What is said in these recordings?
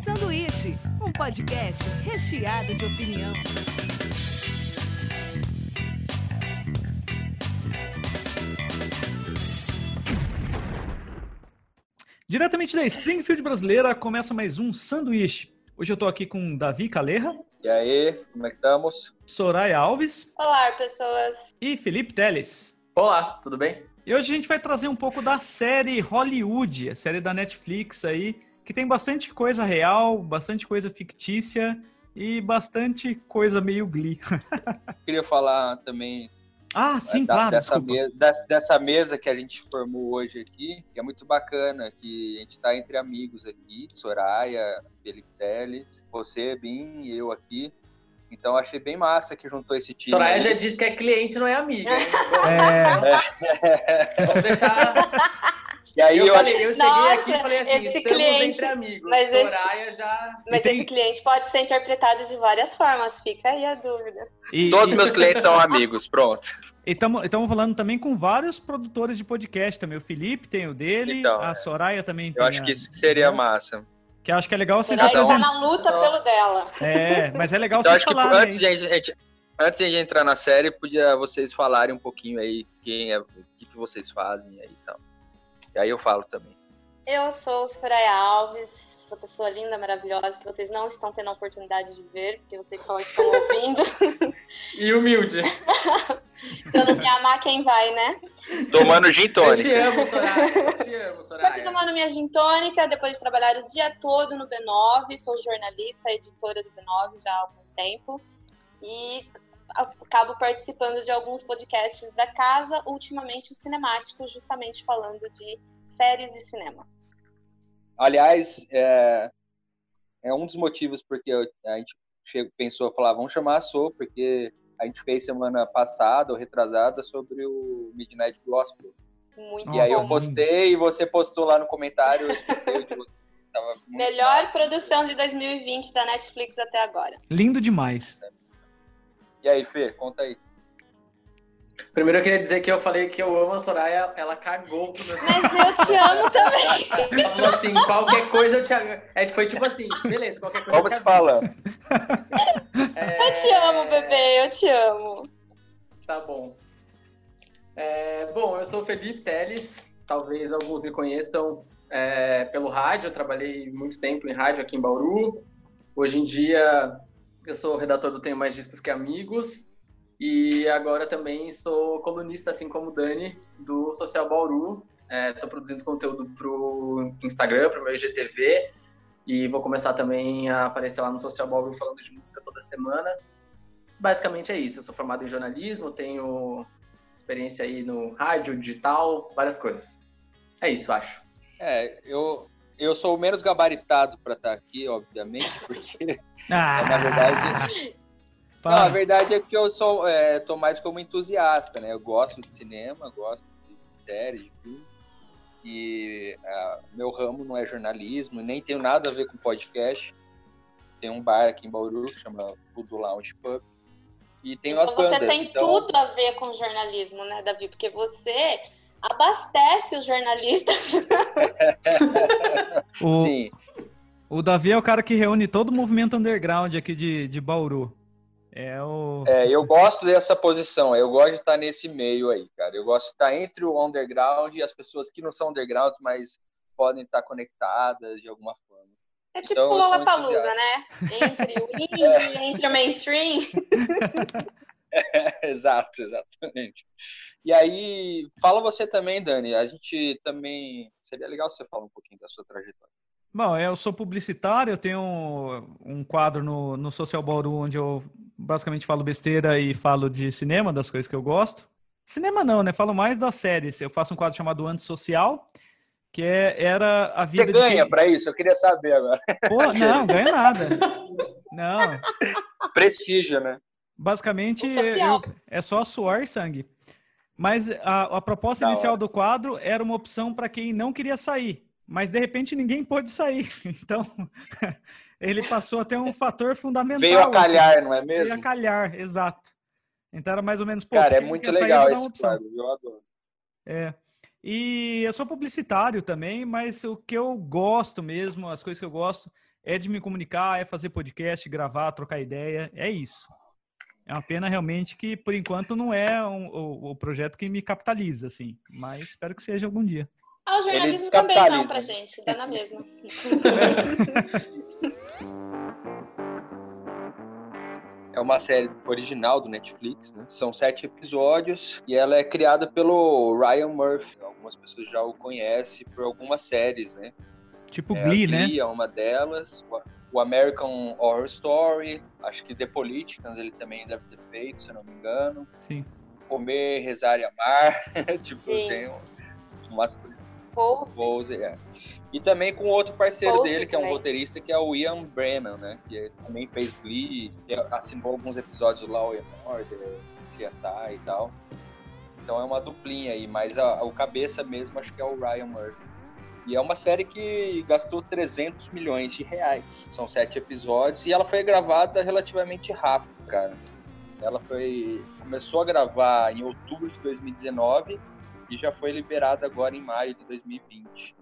Sanduíche, um podcast recheado de opinião. Diretamente da Springfield brasileira, começa mais um Sanduíche. Hoje eu tô aqui com Davi Caleja. E aí, como é que estamos? Soraya Alves. Olá, pessoas. E Felipe Teles. Olá, tudo bem? E hoje a gente vai trazer um pouco da série Hollywood, a série da Netflix aí, que tem bastante coisa real, bastante coisa fictícia e bastante coisa meio glee. Queria falar também ah, sim, da, claro. Dessa, me, dessa, dessa, mesa que a gente formou hoje aqui, que é muito bacana, que a gente está entre amigos aqui, Soraya, Felipe Teles, você, Bim e eu aqui. Então achei bem massa que juntou esse time. Soraya aí. já disse que é cliente, não é amiga. É. Vamos deixar. E aí eu, eu, falei, eu cheguei Nossa, aqui e falei assim, esse cliente- entre amigos. mas esse- Soraya já... Mas tem- esse cliente pode ser interpretado de várias formas, fica aí a dúvida. E Todos meus clientes são amigos, pronto. estamos falando também com vários produtores de podcast também. O Felipe tem o dele, Então, a Soraya também tem Eu acho a- que isso que seria massa. Que eu acho que é legal vocês Soraya está apresentarem. na luta Só- pelo dela. É, mas é legal Então vocês acho que falarem. antes de, a gente, antes de a gente entrar na série, podia vocês falarem um pouquinho aí quem é, o que, que vocês fazem aí e tal. E aí eu falo também. Eu sou Soraya Alves, essa pessoa linda, maravilhosa, que vocês não estão tendo a oportunidade de ver, porque vocês só estão ouvindo. E humilde. Se eu não me amar, quem vai, né? Tomando gin Eu te tônica. amo, Soraya. Eu te amo, Soraya. tomando minha gin tônica, depois de trabalhar o dia todo no B9, sou jornalista, editora do B9 já há algum tempo, e acabo participando de alguns podcasts da casa, ultimamente o cinemático, justamente falando de séries e cinema. Aliás, é, é um dos motivos porque eu- a gente chegou, pensou, falar, vamos chamar a So, porque a gente fez semana passada ou retrasada sobre o Midnight Gospel. Muito e aí eu bom. postei e você postou lá no comentário, eu Melhor massa. produção de 2020 da Netflix até agora. Lindo demais. E aí, Fê, conta aí. Primeiro eu queria dizer que eu falei que eu amo a Soraya, ela cagou pro meu Mas eu te amo também. Ela falou assim, qualquer coisa eu te... É, foi tipo assim, beleza, qualquer coisa Vamos eu te falando. É, Eu te amo, bebê, eu te amo. Tá bom. É, bom, eu sou o Felipe Teles, talvez alguns me conheçam é, pelo rádio, eu trabalhei muito tempo em rádio aqui em Bauru. Hoje em dia eu sou redator do Tenho Mais Discos Que Amigos e agora também sou colunista, assim como o Dani, do Social Bauru. Estou produzindo conteúdo pro Instagram, pro meu IGTV e vou começar também a aparecer lá no Social Bauru falando de música toda semana. Basicamente é isso. Eu sou formado em jornalismo, tenho experiência aí no rádio, digital, várias coisas. É isso, acho. É, eu, eu sou o menos gabaritado para estar aqui, obviamente, porque Ah, na verdade. Não, a verdade é que eu sou, é, tô mais como entusiasta, né? Eu gosto de cinema, gosto de séries, de filmes. E ah, meu ramo não é jornalismo, nem tenho nada a ver com podcast. Tem um bar aqui em Bauru que chama Tudo Lounge Pub. E as Então você bandas. tem então, tudo a ver com jornalismo, né, Davi? Porque você abastece os jornalistas. O, Sim, o Davi é o cara que reúne todo o movimento underground aqui de, de Bauru. É o. é, eu gosto dessa posição, eu gosto de estar nesse meio aí, cara. Eu gosto de estar entre o underground e as pessoas que não são underground, mas podem estar conectadas de alguma forma. É tipo Então, Lollapalooza, entusiasta. né? Entre o indie, entre o mainstream. Exato, exatamente. E aí, fala você também, Dani. A gente também. Seria legal se você falar um pouquinho da sua trajetória. Bom, eu sou publicitário, eu tenho um, um quadro no, no Social Bauru onde eu basicamente falo besteira e falo de cinema, das coisas que eu gosto. Cinema não, né? Falo mais das séries. Eu faço um quadro chamado Antissocial, que é, era a vida Você de ganha quem... pra isso? Eu queria saber agora. Pô, não, ganha nada. Não, Prestígio, né? basicamente eu- é só suor e sangue. Mas a, a proposta Da inicial hora. do quadro era uma opção para quem não queria sair. Mas de repente ninguém pôde sair. Então ele passou a ter um fator fundamental. Veio a assim. calhar, não é Veio a mesmo? calhar, exato. Então era mais ou menos. Cara, é muito sair, legal uma esse quadro, eu adoro. É. E eu sou publicitário também, mas o que eu gosto mesmo, as coisas que eu gosto, é de me comunicar, é fazer podcast, gravar, trocar ideia, é isso. É uma pena realmente que, por enquanto, não é um, o, o, projeto que me capitaliza, assim. Mas espero que seja algum dia. Ah, o jornalismo também não pra gente, dá na mesma. É uma série original do Netflix, né? São sete episódios e ela é criada pelo Ryan Murphy. Algumas pessoas já o conhecem por algumas séries, né? Tipo é, Glee, né? Glee é uma delas. O American Horror Story. Acho que The Politicians ele também deve ter feito, se eu não me engano. Sim. Comer, Rezar e Amar. tipo, Sim. tem umas Pose. Pose, é. E também com outro parceiro Pose dele, que é um roteirista, que é o Ian Bremen, né? Que também fez Glee, que assinou alguns episódios do Law and Order, CSI e tal. Então é uma duplinha aí, mas a- o cabeça mesmo acho que é o Ryan Murphy. E é uma série que gastou 300 milhões de reais. São sete episódios e ela foi gravada relativamente rápido, cara. Ela foi começou a gravar em outubro de 2019 e já foi liberada agora em maio de 2020.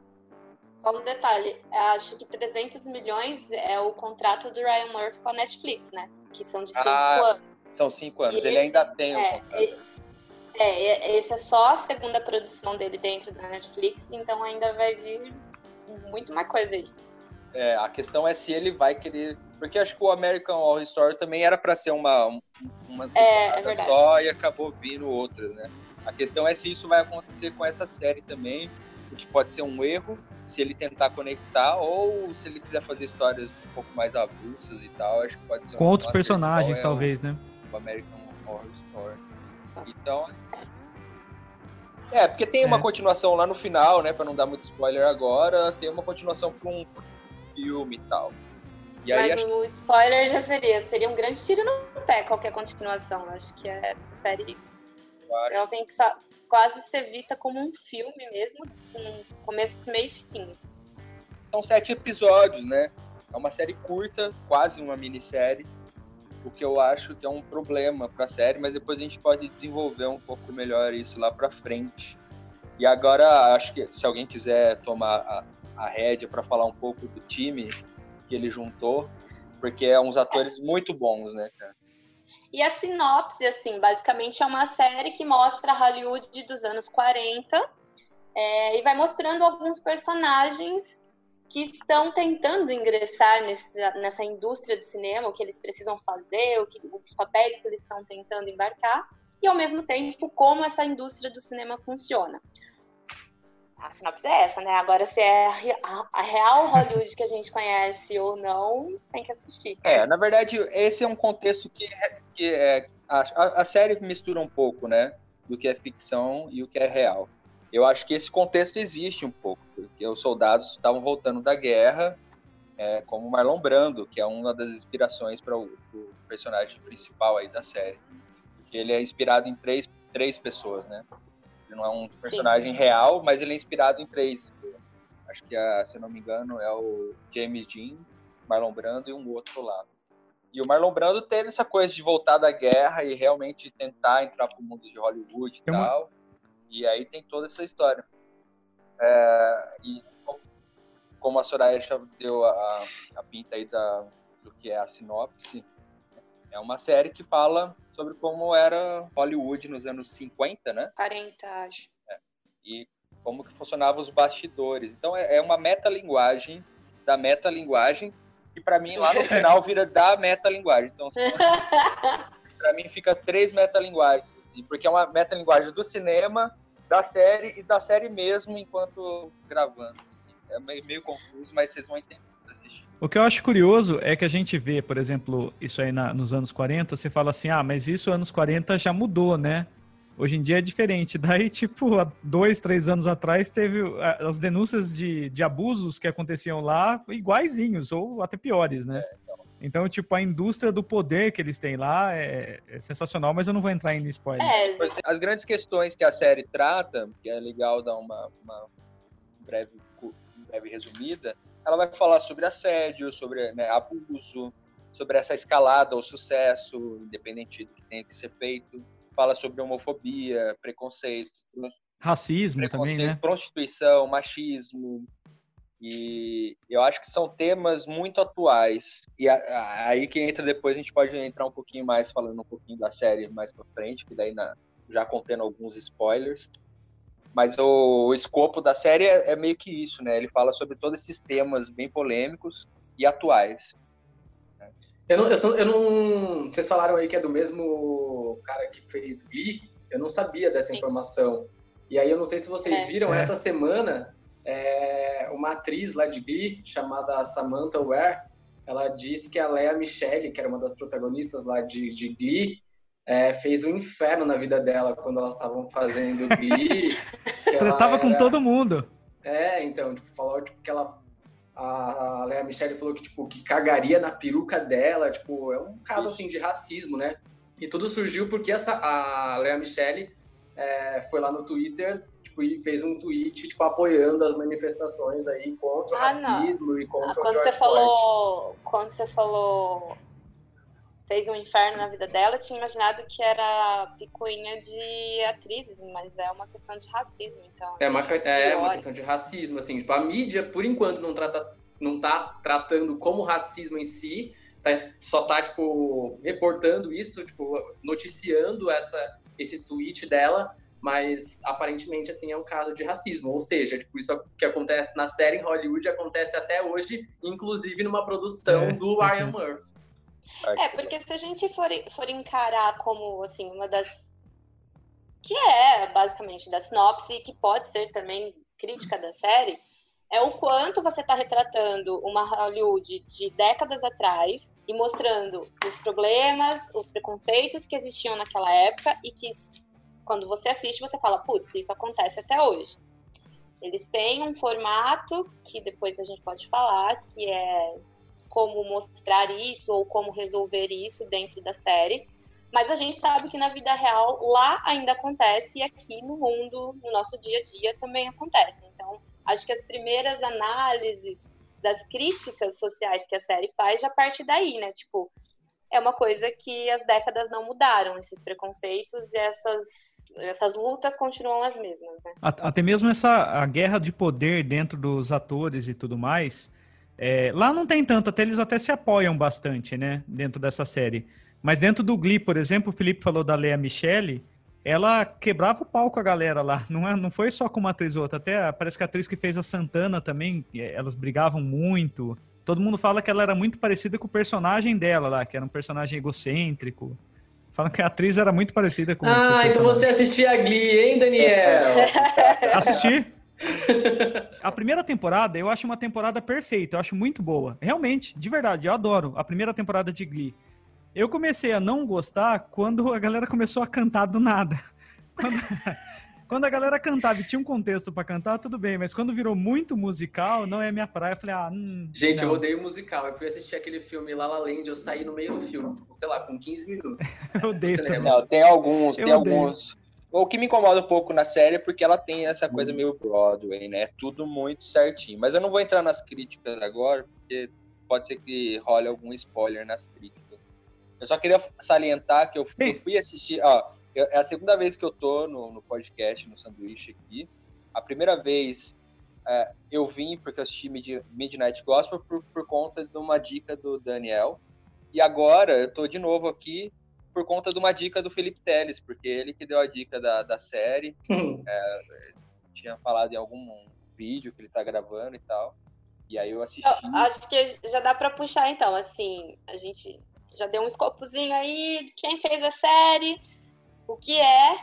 Só um detalhe, acho que 300 milhões é o contrato do Ryan Murphy com a Netflix, né? Que são de cinco Ah, anos. São cinco anos. E Ele esse- ainda tem o É, contrato. É, e- esse é só a segunda produção dele dentro da Netflix, então ainda vai vir muito mais coisa aí. É, a questão é se ele vai querer. Porque acho que o American Horror Story também era para ser uma, um, umas É, é só e acabou vindo outras, né? A questão é se isso vai acontecer com essa série também, o que pode ser um erro, se ele tentar conectar, ou se ele quiser fazer histórias um pouco mais avulsas e tal, acho que pode ser Com um- outros personagens, é talvez, né? O, o American Horror Story. Então. É, porque tem uma É. continuação lá no final, né? Pra não dar muito spoiler agora, tem uma continuação pra um filme e tal. E aí Mas acho o spoiler já seria, seria um grande tiro no pé qualquer continuação. Acho que essa série acho ela tem que só- quase ser vista como um filme mesmo, com começo, meio e fim. são sete episódios, né? É uma série curta, quase uma minissérie. O que eu acho que é um problema pra série, mas depois a gente pode desenvolver um pouco melhor isso lá pra frente. E agora, acho que se alguém quiser tomar a, a rédea pra falar um pouco do time que ele juntou, porque é uns atores muito bons, né, cara? E a sinopse, assim, basicamente é uma série que mostra a Hollywood dos anos 40 é, e vai mostrando alguns personagens que estão tentando ingressar nessa, nessa indústria do cinema, o que eles precisam fazer, o que, os papéis que eles estão tentando embarcar, e ao mesmo tempo como essa indústria do cinema funciona. A sinopse é essa, né? Agora, se é a, a- real Hollywood que a gente conhece ou não, tem que assistir. É, na verdade, esse é um contexto que, que é, a- a série mistura um pouco, né? Do que é ficção e o que é real. Eu acho que esse contexto existe um pouco, porque os soldados estavam voltando da guerra, é, como Marlon Brando, que é uma das inspirações para o, o personagem principal aí da série. Porque ele é inspirado em três, três pessoas, né? Ele não é um personagem real, mas ele é inspirado em três. Acho que, a, se eu não me engano, é o James Dean, Marlon Brando e um outro lá. E o Marlon Brando teve essa coisa de voltar da guerra e realmente tentar entrar pro mundo de Hollywood e Tem uma- tal. E aí tem toda essa história. É, e como- a Soraya já deu a, a pinta aí da, do que é a sinopse, é uma série que fala sobre como era Hollywood nos anos 50, né? 40, acho. e como que funcionavam os bastidores. Então é, é uma metalinguagem da metalinguagem que para mim lá no final vira da metalinguagem. Então para mim fica três metalinguagens, assim, porque é uma metalinguagem do cinema, da série e da série mesmo enquanto gravando. assim. É meio, meio confuso, mas vocês vão entender. O que eu acho curioso é que a gente vê, por exemplo, isso aí na- nos anos 40, você fala assim, ah, mas isso anos 40 já mudou, né? Hoje em dia é diferente. Daí, tipo, há dois, três anos atrás, teve as denúncias de, de abusos que aconteciam lá iguaizinhos, ou até piores, né? Então, tipo, a indústria do poder que eles têm lá é, é sensacional, mas eu não vou entrar em spoiler. É, As grandes questões que a série trata, que é legal dar uma, uma breve, breve resumida, ela vai falar sobre assédio, sobre né, abuso, sobre essa escalada ao sucesso, independente do que tenha que ser feito. Fala sobre homofobia, preconceito, Racismo também, preconceito né? prostituição, machismo. E eu acho que são temas muito atuais. E aí que entra depois, a gente pode entrar um pouquinho mais falando um pouquinho da série mais pra frente, que daí na, já contendo alguns spoilers. Mas o, o escopo da série é, é, meio que isso, né? Ele fala sobre todos esses temas bem polêmicos e atuais. Eu não, eu, eu não. Vocês falaram aí que é do mesmo cara que fez Glee. Eu não sabia dessa informação. E aí eu não sei se vocês é. viram é. essa semana é, uma atriz lá de Glee chamada Samantha Ware. Ela disse que a Lea Michele, que era uma das protagonistas lá de, de Glee, é, fez um inferno na vida dela quando elas estavam fazendo Glee. Tratava era... com todo mundo. É, então, tipo, falou tipo, que ela. A Lea Michele falou que, tipo, que cagaria na peruca dela, tipo, é um caso assim de racismo, né? E tudo surgiu porque essa, a Lea Michele é, foi lá no Twitter tipo, e fez um tweet tipo, apoiando as manifestações aí contra ah, o racismo não. e contra quando o George você falou Quando você falou fez um inferno na vida dela, eu tinha imaginado que era picuinha de atrizes, mas é uma questão de racismo, então. É uma, é uma questão de racismo, assim, tipo, a mídia, por enquanto, não trata não tá tratando como racismo em si, tá, só tá, tipo, reportando isso, tipo, noticiando essa, esse tweet dela, mas aparentemente, assim, é um caso de racismo, ou seja, tipo, isso que acontece na série em Hollywood acontece até hoje, inclusive numa produção é, do Ryan Murphy. É, porque se a gente for, for encarar como, assim, uma das... que é, basicamente, da sinopse, e que pode ser também crítica da série, é o quanto você está retratando uma Hollywood de décadas atrás e mostrando os problemas, os preconceitos que existiam naquela época e que quando você assiste você fala, putz, isso acontece até hoje. Eles têm um formato que depois a gente pode falar, que é como mostrar isso ou como resolver isso dentro da série. Mas a gente sabe que na vida real lá ainda acontece e aqui no mundo, no nosso dia a dia também acontece. Então, acho que as primeiras análises das críticas sociais que a série faz já parte daí, né? Tipo, é uma coisa que as décadas não mudaram, esses preconceitos e essas, essas lutas continuam as mesmas, né? Até mesmo essa a guerra de poder dentro dos atores e tudo mais, é, lá não tem tanto, até eles até se apoiam bastante, né, dentro dessa série. Mas dentro do Glee, por exemplo, o Felipe falou da Lea Michele, ela quebrava o pau com a galera lá. Não, é, não foi só com uma atriz ou outra. Até parece que a atriz que fez a Santana também, é, elas brigavam muito. Todo mundo fala que ela era muito parecida com o personagem dela lá, que era um personagem egocêntrico. Falam que a atriz era muito parecida com Ah, então você assistia a Glee, hein, Daniel? Assisti. A primeira temporada eu acho uma temporada perfeita, eu acho muito boa. Realmente, de verdade, eu adoro a primeira temporada de Glee. Eu comecei a não gostar quando a galera começou a cantar do nada. Quando, quando a galera cantava e tinha um contexto para cantar, tudo bem, mas quando virou muito musical, não é minha praia. Eu falei, ah, hum, Gente, não. eu odeio musical. Eu fui assistir aquele filme La La Land, eu saí no meio do filme, sei lá, com 15 minutos. eu odeio também. Não, tem alguns, eu tem odeio. alguns. O que me incomoda um pouco na série é porque ela tem essa coisa meio Broadway, né? Tudo muito certinho. Mas eu não vou entrar nas críticas agora, porque pode ser que role algum spoiler nas críticas. Eu só queria salientar que eu, eu fui assistir. Ó, é a segunda vez que eu tô no, no podcast, no sanduíche aqui. A primeira vez é, eu vim porque eu assisti Midnight Gospel por, por conta de uma dica do Daniel. E agora eu tô de novo aqui por conta de uma dica do Felipe Teles, porque ele que deu a dica da, da série. Hum. É, tinha falado em algum vídeo que ele tá gravando e tal. E aí eu assisti. Eu acho que já dá para puxar então, assim, a gente já deu um escopozinho aí de quem fez a série, o que é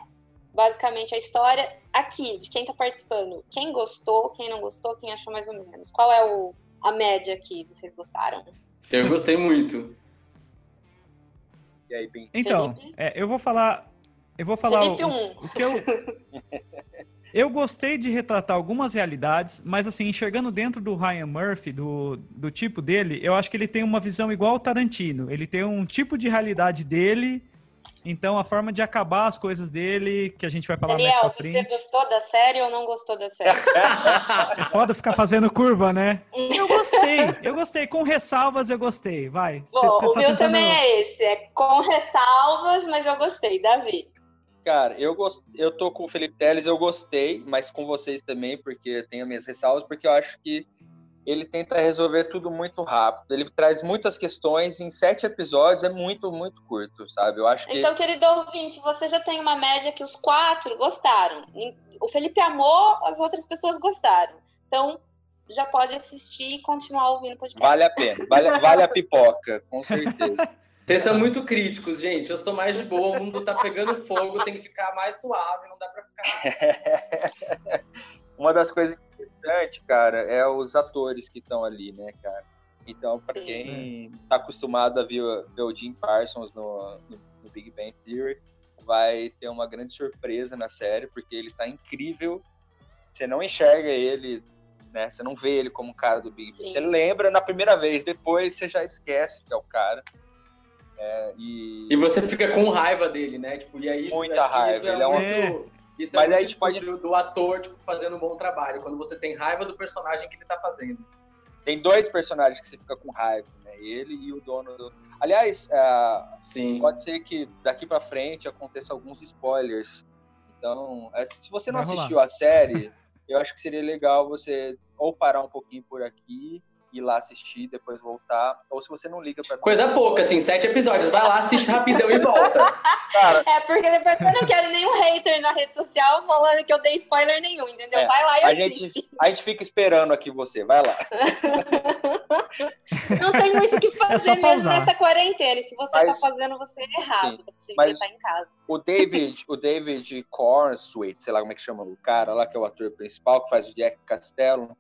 basicamente a história aqui, de quem está participando. Quem gostou, quem não gostou, quem achou mais ou menos. Qual é o, a média aqui? Vocês gostaram? Eu gostei muito. E aí, Então, é, eu vou falar. Eu vou falar Felipe o, o que eu. Eu gostei de retratar algumas realidades, mas assim, enxergando dentro do Ryan Murphy, do, do tipo dele, eu acho que ele tem uma visão igual ao Tarantino. Ele tem um tipo de realidade dele, então a forma de acabar as coisas dele, que a gente vai falar Daniel, mais pra frente. você gostou da série ou não gostou da série? é foda ficar fazendo curva, né? Eu gostei, eu gostei. Com ressalvas eu gostei, vai. Bom, cê, cê tá o meu tentando... também é esse, é com ressalvas, mas eu gostei. Davi. Cara, eu, gost... eu tô com o Felipe Teles, eu gostei, mas com vocês também, porque tenho minhas ressalvas, porque eu acho que ele tenta resolver tudo muito rápido. Ele traz muitas questões em sete episódios, é muito, muito curto, sabe? Eu acho que. Então, querido ouvinte, você já tem uma média que os quatro gostaram. O Felipe amou, as outras pessoas gostaram. Então, já pode assistir e continuar ouvindo o podcast. Vale a pena, vale, vale a pipoca, com certeza. Vocês são muito críticos, gente. Eu sou mais de boa, o mundo tá pegando fogo, tem que ficar mais suave, não dá pra ficar. Uma das coisas interessantes, cara, é os atores que estão ali, né, cara? Então, para quem tá acostumado a ver, ver o Jim Parsons no, no, no, Big Bang Theory, vai ter uma grande surpresa na série, porque ele tá incrível. Você não enxerga ele, né? Você não vê ele como o cara do Big Bang. Você lembra na primeira vez, depois você já esquece que é o cara. É, e... e você fica com raiva dele, né? Tipo, e aí, Muita raiva. Isso é ele é um... Muito... Isso Mas é aí a gente pode do, do ator tipo, fazendo um bom trabalho, quando você tem raiva do personagem que ele tá fazendo. Tem dois personagens que você fica com raiva, né? Ele e o dono do. Aliás, uh, Sim. pode ser que daqui para frente aconteça alguns spoilers. Então, é, se você não Vai assistiu rolar. a série, eu acho que seria legal você ou parar um pouquinho por aqui ir lá assistir, depois voltar. Ou se você não liga pra. Coisa pouca, assim, sete episódios. Vai lá, assiste rapidão e volta. Cara, é, porque depois eu não quero nenhum hater na rede social falando que eu dei spoiler nenhum, entendeu? É, vai lá e a assiste. Gente, a gente fica esperando aqui você, vai lá. não tem muito o que é fazer é mesmo nessa quarentena. E se você tá mas, tá fazendo, você é errado. Sim, você tem que estar em casa. O David, o David Cornsweet, sei lá como é que chama o cara lá, que é o ator principal, que faz o Jack Castello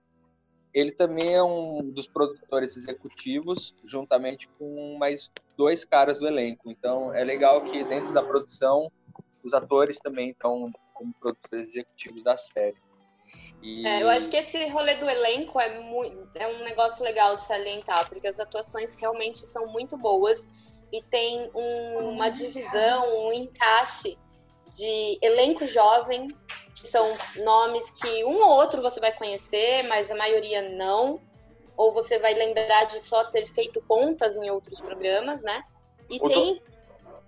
ele também é um dos produtores executivos, juntamente com mais dois caras do elenco. Então é legal que dentro da produção os atores também estão como produtores executivos da série. E... É, eu acho que esse rolê do elenco é, muito, é um negócio legal de salientar, porque as atuações realmente são muito boas e tem um, uma divisão, um encaixe de elenco jovem, que são nomes que um ou outro você vai conhecer, mas a maioria não. Ou você vai lembrar de só ter feito pontas em outros programas, né? E o tem do...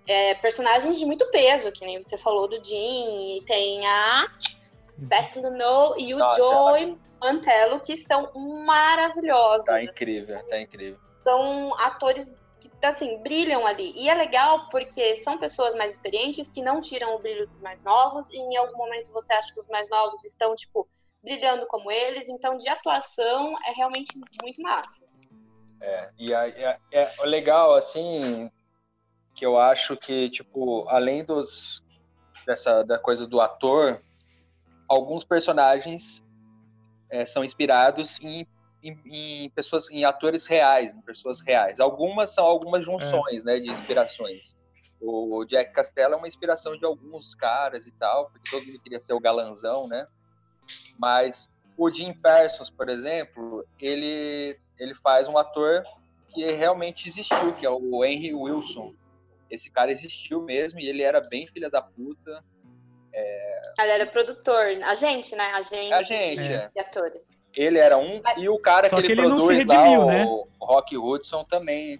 é, personagens de muito peso, que nem você falou do Jim, e tem a Beth Luno e o Nossa, Joey ela... Mantello, que estão maravilhosos. Tá incrível, assim. tá incrível. São atores que assim brilham ali. E é legal porque são pessoas mais experientes que não tiram o brilho dos mais novos e em algum momento você acha que os mais novos estão tipo brilhando como eles. Então de atuação é realmente muito massa. É, e é, é, legal assim que eu acho que tipo além dos dessa da coisa do ator, alguns personagens é, são inspirados em em, em, pessoas, em atores reais, em pessoas reais. Algumas são algumas junções, é. né, de inspirações. O Jack Castella é uma inspiração de alguns caras e tal, porque todo mundo queria ser o galanzão, né? Mas o Jim Parsons, por exemplo, ele ele faz um ator que realmente existiu, que é o Henry Wilson. Esse cara existiu mesmo e ele era bem filha da puta. É... Ele era produtor, agente, né? Agente, agente de, é. de atores. Ele era um. E o cara que ele, que ele produz redimiu, lá, né? o Rock Hudson também.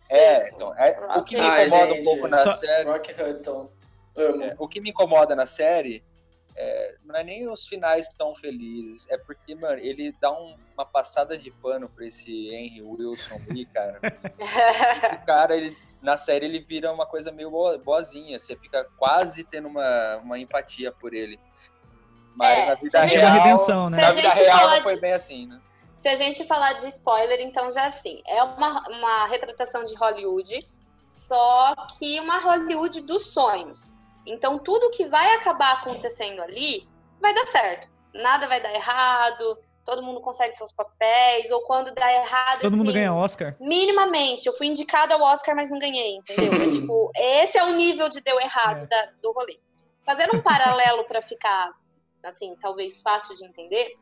Sim. É, então, é, o que me incomoda um pouco na Só... série. Rock Hudson. É, o que me incomoda na série é, não é nem os finais tão felizes, é porque, mano, ele dá um, uma passada de pano pra esse Henry Wilson aí, cara. o cara, ele, na série, ele vira uma coisa meio boazinha. Você fica quase tendo uma, uma empatia por ele. Mas é, na vida real, redenção, né? na vida real não foi bem assim, né? Se a gente falar de spoiler, então já é assim, é uma, uma retratação de Hollywood, só que uma Hollywood dos sonhos. Então tudo que vai acabar acontecendo ali vai dar certo. Nada vai dar errado, todo mundo consegue seus papéis, ou quando dá errado. Todo assim, mundo ganha Oscar? Minimamente. Eu fui indicada ao Oscar, mas não ganhei, entendeu? é, tipo, esse é o nível de deu errado é. da, do rolê. Fazendo um paralelo para ficar assim, talvez fácil de entender,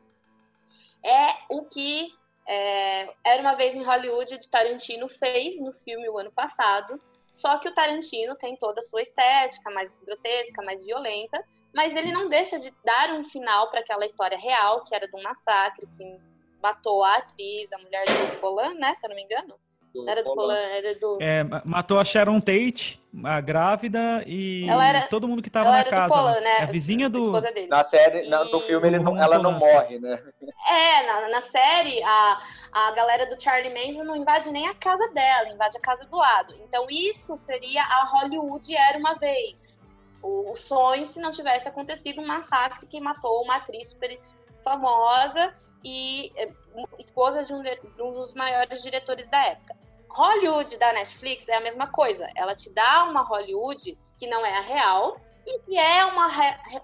é o que é, Era Uma Vez em Hollywood do Tarantino fez no filme o ano passado, só que o Tarantino tem toda a sua estética, mais grotesca, mais violenta, mas ele não deixa de dar um final para aquela história real, que era de um massacre que matou a atriz, a mulher do Bolan, né, se eu não me engano. Do Era do Polan. Era do. É, ma- matou a Sharon Tate, a grávida, e era- todo mundo que tava Ela na era casa. do Polan, né? É a vizinha do. esposa dele. Na série, na- no filme, ele não- ela não morre, né? É, na, na série, a, a galera do Charlie Manson não invade nem a casa dela, invade a casa do lado. Então, isso seria a Hollywood era uma vez. O, o sonho se não tivesse acontecido um massacre que matou uma atriz super famosa e é, esposa de um, de um dos maiores diretores da época. Hollywood da Netflix é a mesma coisa. Ela te dá uma Hollywood que não é a real e que é uma,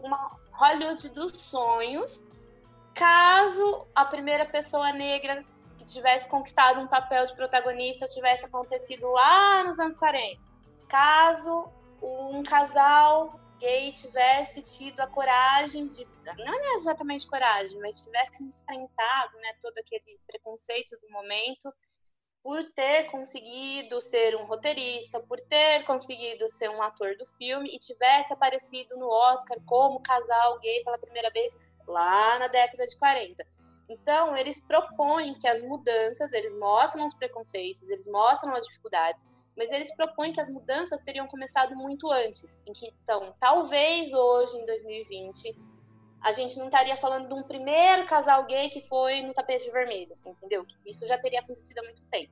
uma Hollywood dos sonhos caso a primeira pessoa negra que tivesse conquistado um papel de protagonista tivesse acontecido lá nos anos 40. Caso um casal gay tivesse tido a coragem de. Não é exatamente coragem, mas tivesse enfrentado né, todo aquele preconceito do momento por ter conseguido ser um roteirista, por ter conseguido ser um ator do filme e tivesse aparecido no Oscar como casal gay pela primeira vez lá na década de 40. Então, eles propõem que as mudanças, eles mostram os preconceitos, eles mostram as dificuldades, mas eles propõem que as mudanças teriam começado muito antes. Em que, então, talvez hoje, em 2020, a gente não estaria falando de um primeiro casal gay que foi no tapete vermelho, entendeu? Isso já teria acontecido há muito tempo.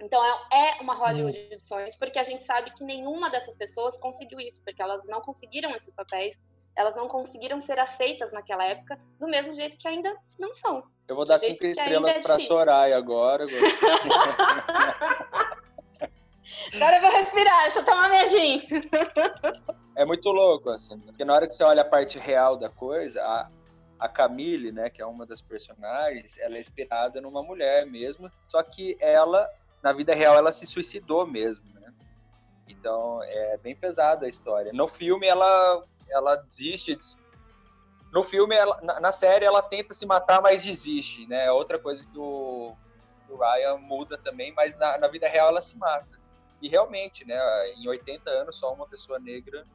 Então, é é uma Hollywood de sonhos, porque a gente sabe que nenhuma dessas pessoas conseguiu isso, porque elas não conseguiram esses papéis, elas não conseguiram ser aceitas naquela época, do mesmo jeito que ainda não são. Eu vou dar cinco estrelas é pra difícil. Soraya agora. Agora eu vou respirar, deixa eu tomar minha gin. É muito louco, assim, porque na hora que você olha a parte real da coisa, a, a Camille, né, que é uma das personagens, ela é inspirada numa mulher mesmo, só que ela, na vida real, ela se suicidou mesmo, né? Então, é bem pesada a história. No filme, ela, ela desiste. de- No filme, ela, na, na série, ela tenta se matar, mas desiste, né? É outra coisa que o, o Ryan muda também, mas na, na vida real ela se mata. E realmente, né, em 80 anos, só uma pessoa negra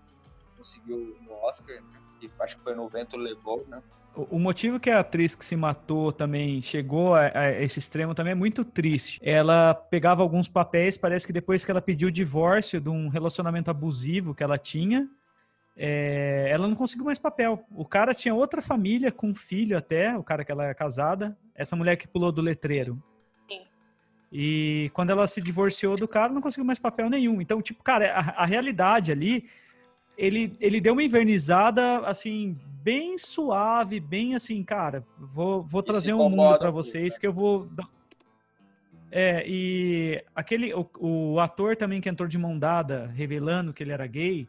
conseguiu no Oscar, né, que acho que foi no Vento Levou, né? O o motivo que a atriz que se matou também chegou a, a esse extremo também é muito triste. Ela pegava alguns papéis, parece que depois que ela pediu o divórcio de um relacionamento abusivo que ela tinha, é, ela não conseguiu mais papel. O cara tinha outra família com um filho até, o cara que ela é casada, essa mulher que pulou do letreiro. Sim. E quando ela se divorciou do cara, não conseguiu mais papel nenhum. Então, tipo, cara, a, a realidade ali, ele, ele deu uma invernizada, assim, bem suave, bem assim, cara, vou, vou trazer um mundo para vocês né? que eu vou... É, e aquele, o, o ator também que entrou de mão dada, revelando que ele era gay,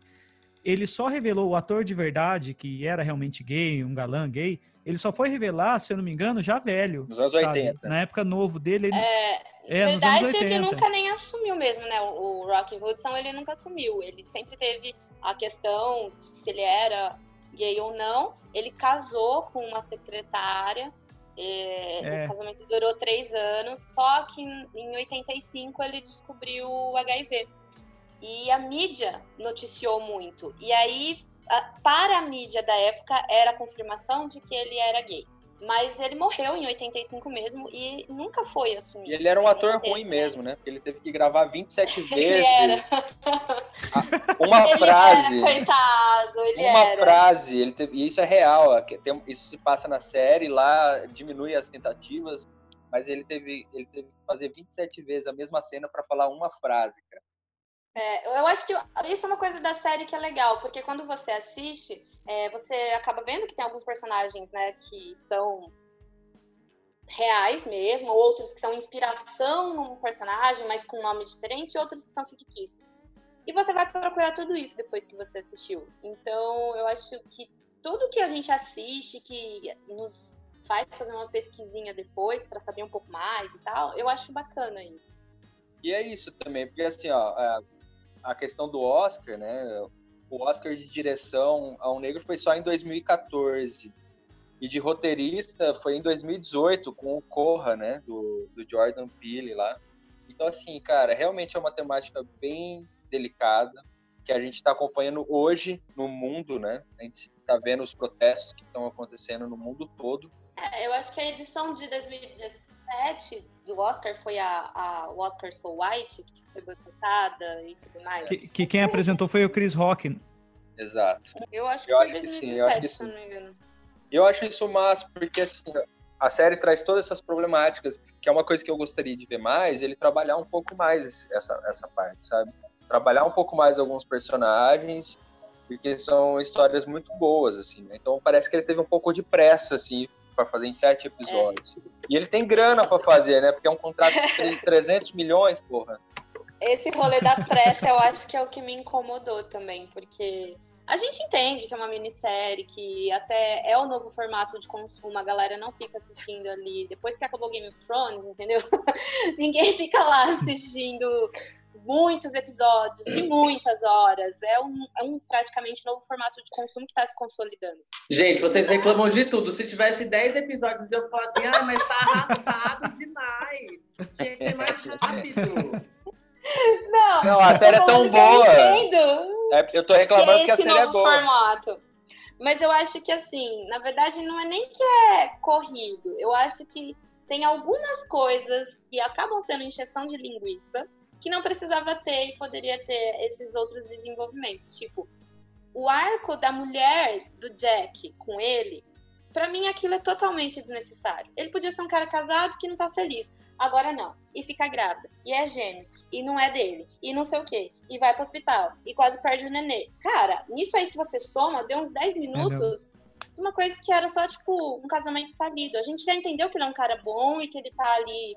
ele só revelou o ator de verdade, que era realmente gay, um galã gay, ele só foi revelar, se eu não me engano, já velho. Nos anos sabe? 80. Na época novo dele, ele... É, É, verdade, ele 80. nunca nem assumiu mesmo, né? O, o Rock Hudson, ele nunca assumiu. Ele sempre teve a questão de se ele era gay ou não. Ele casou com uma secretária. é, É. O casamento durou três anos. Só que em em 85 ele descobriu o HIV. E a mídia noticiou muito. E aí, para a mídia da época, era a confirmação de que ele era gay. Mas ele morreu em 85 mesmo e nunca foi assumido. E ele era um ator ruim mesmo, né? Porque ele teve que gravar 27 Ele era. vezes uma ele frase. era, coitado, ele uma era. frase, ele teve, e isso é real, tem- isso se passa na série, lá diminui as tentativas, mas ele teve, ele teve que fazer 27 vezes a mesma cena para falar uma frase, cara. É, eu acho que isso é uma coisa da série que é legal, porque quando você assiste, é, você acaba vendo que tem alguns personagens, né, que são reais mesmo, outros que são inspiração num personagem, mas com nome diferente, outros que são fictícios. E você vai procurar tudo isso depois que você assistiu. Então, eu acho que tudo que a gente assiste, que nos faz fazer uma pesquisinha depois para saber um pouco mais e tal, eu acho bacana isso. E é isso também, porque assim, ó, a, questão do Oscar, né? O Oscar de direção a um negro foi só em 2014. E de roteirista foi em 2018, com o Corra, né? Do, do Jordan Peele lá. Então, assim, cara, realmente é uma temática bem delicada. que a gente está acompanhando hoje no mundo, né? A gente está vendo os protestos que estão acontecendo no mundo todo. É, eu acho que a edição de 2017 do Oscar foi a, a o Oscar So White, que foi boicotada e tudo mais. Que, que quem apresentou foi o Chris Rock. Exato. Eu acho que Eu foi acho que sim, 2017, eu acho que se eu não me engano. Eu acho isso massa, porque assim, a série traz todas essas problemáticas, que é uma coisa que eu gostaria de ver mais, ele trabalhar um pouco mais essa, essa parte, sabe? Trabalhar um pouco mais alguns personagens, porque são histórias muito boas, assim, né? Então parece que ele teve um pouco de pressa, assim, para fazer em sete episódios. E ele tem grana para fazer, né? Porque é um contrato de tre- 300 milhões, porra. Esse rolê da pressa eu acho que é o que me incomodou também, porque a gente entende que é uma minissérie, que até é o novo formato de consumo, a galera não fica assistindo ali. Depois que acabou Game of Thrones, entendeu? Ninguém fica lá assistindo muitos episódios de muitas horas. É um, é um praticamente novo formato de consumo que está se consolidando. Gente, vocês reclamam de tudo. Se tivesse 10 episódios, eu falo assim, ah, mas tá arrastado demais. Tinha que ser mais rápido. Não, Não, a série é tô tão que eu boa. entendo. É, eu tô que reclamando é porque a série é novo boa. formato. Mas eu acho que assim, na verdade não é nem que é corrido. Eu acho que tem algumas coisas que acabam sendo encheção de linguiça que não precisava ter e poderia ter esses outros desenvolvimentos. Tipo, o arco da mulher do Jack com ele, pra mim aquilo é totalmente desnecessário. Ele podia ser um cara casado que não tá feliz. Agora não. E fica grávida. E é gêmeos. E não é dele. E não sei o quê. E vai pro hospital. E quase perde o nenê. Cara, nisso aí, se você soma, deu uns 10 minutos. de Uma coisa que era só, tipo, um casamento falido. A gente já entendeu que ele é um cara bom e que ele tá ali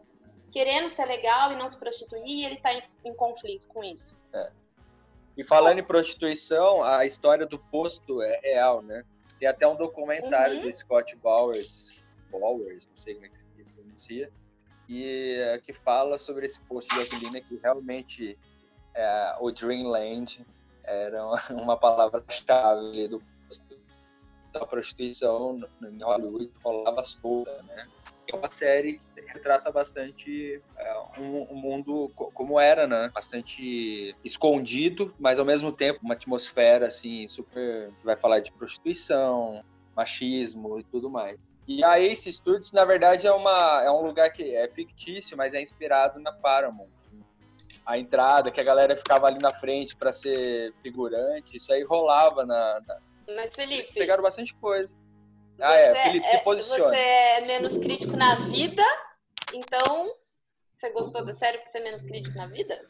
querendo ser legal e não se prostituir. E ele tá em, em conflito com isso. E falando em prostituição, a história do posto é real, né? Tem até um documentário Uhum. do Scott Bowers, Bowers, não sei como é que se pronuncia, e é, que fala sobre esse posto de gasolina que realmente é, o Dreamland era uma, palavra-chave do posto da prostituição em Hollywood rolava solta, né? É uma série retrata bastante é, um, um mundo co- como era, né? Bastante escondido, mas ao mesmo tempo uma atmosfera assim super vai falar de prostituição, machismo e tudo mais. E a Ace Studios, na verdade, é, uma, é um lugar que é fictício, mas é inspirado na Paramount. A entrada, que a galera ficava ali na frente para ser figurante, isso aí rolava na. na... Mas, Eles Felipe. pegaram bastante coisa. Ah, é, Felipe, se posicione. Você é menos crítico na vida, então. Você gostou da série porque você é menos crítico na vida?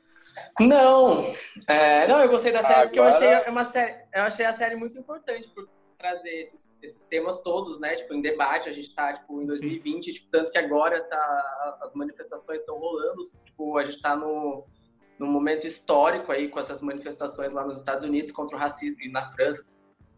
Não, é, não, eu gostei da série porque eu Agora- achei, uma série, eu achei a série muito importante por trazer esses, esses temas todos, né? Tipo, em debate, a gente tá, tipo, em 2020, tipo, tanto que agora tá, as manifestações estão rolando, tipo, a gente tá no, num momento histórico aí com essas manifestações lá nos Estados Unidos contra o racismo e na França.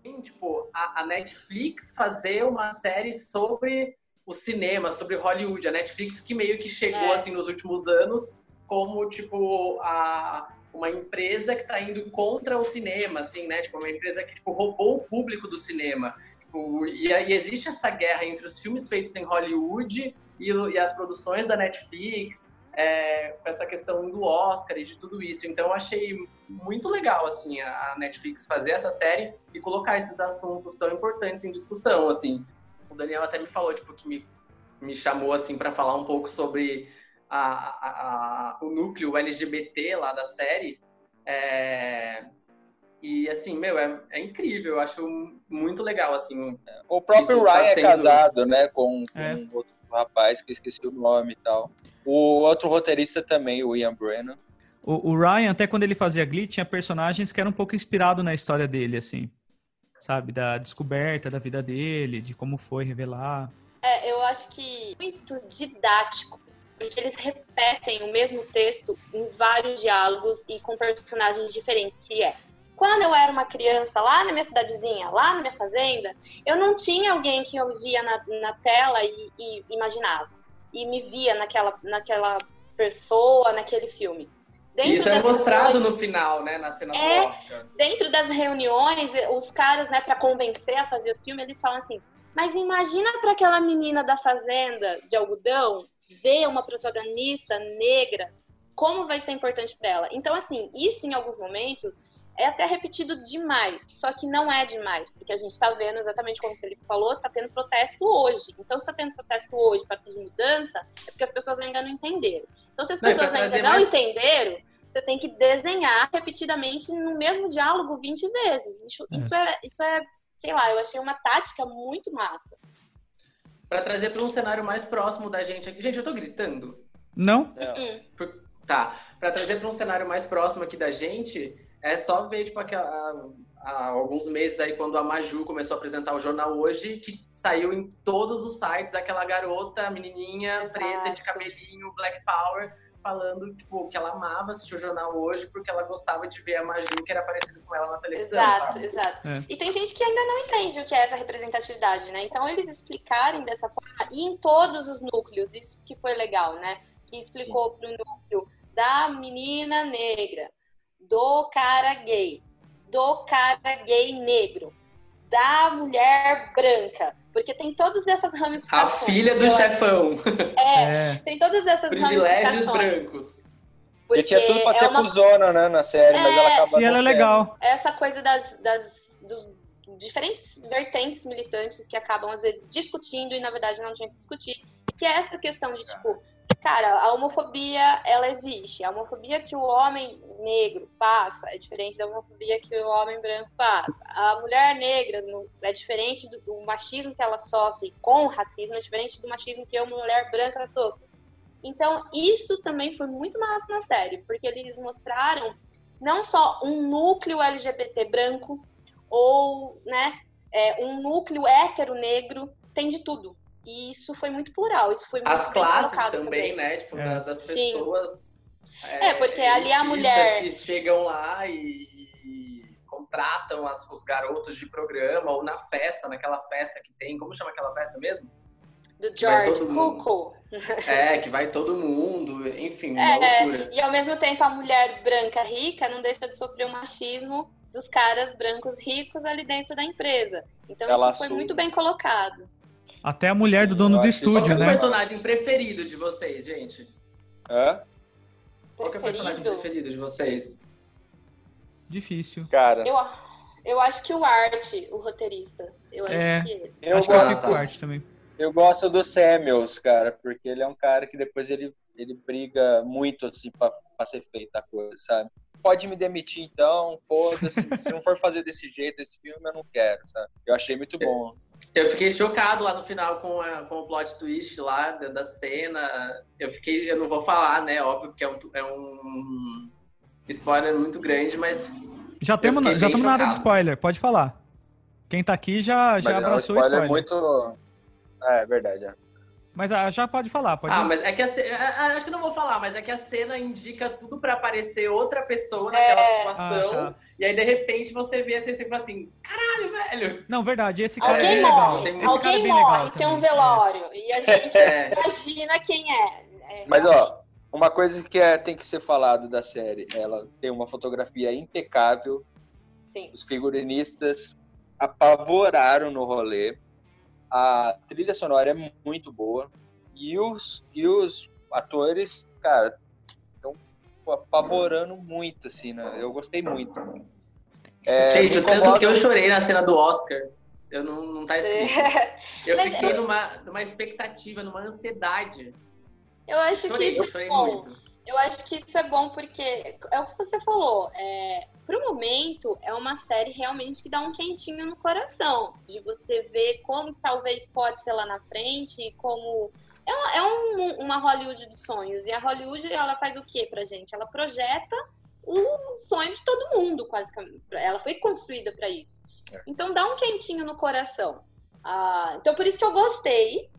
Tem, tipo, a, a Netflix fazer uma série sobre o cinema, sobre Hollywood. A Netflix que meio que chegou, É. assim, nos últimos anos como, tipo, a, uma empresa que tá indo contra o cinema, assim, né? Tipo, uma empresa que, tipo, roubou o público do cinema. Tipo, e, e existe essa guerra entre os filmes feitos em Hollywood e, e as produções da Netflix, é, com essa questão do Oscar e de tudo isso. Então, eu achei muito legal, assim, a Netflix fazer essa série e colocar esses assuntos tão importantes em discussão, assim. O Daniel até me falou, tipo, que me, me chamou, assim, para falar um pouco sobre a, a- a- o núcleo LGBT lá da série. É, e, assim, meu, é, é incrível. Eu acho muito legal, assim. O próprio tá Ryan é sendo- casado, né, com, com É. um outro rapaz que eu esqueci o nome e tal. O outro roteirista também, o Ian Brennan. O, o Ryan, até quando ele fazia Glee, tinha personagens que eram um pouco inspirados na história dele, assim. Sabe? Da descoberta da vida dele, de como foi revelar. É, eu acho que muito didático, porque eles repetem o mesmo texto em vários diálogos e com personagens diferentes, que é quando eu era uma criança lá na minha cidadezinha, lá na minha fazenda, eu não tinha alguém que eu via na, na tela e, e imaginava. E me via naquela, naquela pessoa, naquele filme. Dentro isso é mostrado reuniões- no final, né, na cena É. do Oscar. dentro das reuniões, os caras, né, para convencer a fazer o filme, eles falam assim: mas imagina para aquela menina da fazenda de algodão ver uma protagonista negra, como vai ser importante para ela. Então, assim, isso em alguns momentos é até repetido demais, só que não é demais, porque a gente está vendo exatamente como o Felipe falou, está tendo protesto hoje. Então, se está tendo protesto hoje para pedir mudança, é porque as pessoas ainda não entenderam. Então, se as pessoas não, ainda não mais... entenderam, você tem que desenhar repetidamente no mesmo diálogo 20 vezes. Isso é, isso é, isso é sei lá, eu achei uma tática muito massa. Para trazer para um cenário mais próximo da gente aqui. Gente, eu tô gritando? Não? É. Por... Tá. Para trazer para um cenário mais próximo aqui da gente, é só ver, tipo, aqui, há, há, alguns meses aí, quando a Maju começou a apresentar o jornal hoje, que saiu em todos os sites aquela garota, menininha, Exato. preta, de cabelinho, Black Power, falando, tipo, que ela amava assistir o jornal hoje porque ela gostava de ver a Maju, que era parecida com ela na televisão, Exato, sabe? exato. É. E tem gente que ainda não entende o que é essa representatividade, né? Então, eles explicarem dessa forma, e em todos os núcleos, isso que foi legal, né? Que explicou Sim. pro núcleo da menina negra, do cara gay, do cara gay negro, da mulher branca. Porque tem todas essas ramificações. A filha do chefão. É, é, tem todas essas Privilégios ramificações. brancos. Porque e tinha tudo pra é ser uma... cuzona, né, na série, é... mas ela acaba E ela é legal. Essa coisa das, das, dos diferentes vertentes militantes que acabam, às vezes, discutindo e, na verdade, não tinha que discutir. Que é essa questão de, tipo, Cara, a homofobia, ela existe. A homofobia que o homem negro passa é diferente da homofobia que o homem branco passa. A mulher negra é diferente do, do machismo que ela sofre com o racismo, é diferente do machismo que a mulher branca sofre. Então, isso também foi muito massa na série, porque eles mostraram não só um núcleo LGBT branco ou, né, é, um núcleo hétero negro, tem de tudo. E isso foi muito plural, isso foi muito As classes também, também, né? Tipo, é. das pessoas. É, é, porque ali a mulher. que chegam lá e, e contratam as, os garotos de programa, ou na festa, naquela festa que tem. Como chama aquela festa mesmo? Do George Cuckoo. É, que vai todo mundo, enfim, uma é, loucura. E ao mesmo tempo a mulher branca rica não deixa de sofrer o machismo dos caras brancos ricos ali dentro da empresa. Então Ela isso foi muito bem colocado. Até a mulher do dono do estúdio, Qual né? Qual é o personagem preferido de vocês, gente? Hã? Qual é o personagem preferido de vocês? Difícil. Cara. Eu, eu acho que o Art, o roteirista. Eu é, acho que Eu acho gosto que eu Art também. Eu gosto do Samuels, cara, porque ele é um cara que depois ele, ele briga muito, assim, pra, pra ser feita a coisa, sabe? Pode me demitir então, foda-se. se não for fazer desse jeito esse filme, eu não quero, sabe? Eu achei muito bom. Eu fiquei chocado lá no final com, a, com o plot twist lá da, da, cena. Eu fiquei, eu não vou falar, né? Óbvio que é um, é um spoiler muito grande, mas. Já temos, já estamos na área de spoiler, pode falar. Quem tá aqui já, já mas abraçou o spoiler. É muito. É, é verdade. É. Mas ah, já pode falar, pode. Ah, mas é que a, acho que não vou falar, mas é que a cena indica tudo para aparecer outra pessoa naquela é. situação. Ah, tá. E aí de repente você vê assim, você fala assim, caralho, velho. Não, verdade, esse cara Alguém é morre, legal. Esse Alguém é morre, tem um velório é. e a gente é. imagina quem é. é mas ó, uma coisa que é, tem que ser falado da série, ela tem uma fotografia impecável. Sim. Os figurinistas apavoraram no rolê a trilha sonora é muito boa e os, e os atores, cara, estão apavorando muito, assim, né? Eu gostei muito. É, Gente, o tanto que eu chorei na cena do Oscar, eu não, não tá escrito. Eu Mas fiquei eu... numa, numa expectativa, numa ansiedade. Eu acho chorei, que isso é bom. Muito. Eu acho que isso é bom porque é o que você falou. É, pro momento, é uma série realmente que dá um quentinho no coração. De você ver como talvez pode ser lá na frente, como. É, uma, é um, uma Hollywood dos sonhos. E a Hollywood, ela faz o que pra gente? Ela projeta o sonho de todo mundo, quase. Ela foi construída para isso. É. Então dá um quentinho no coração. Ah, então por isso que eu gostei.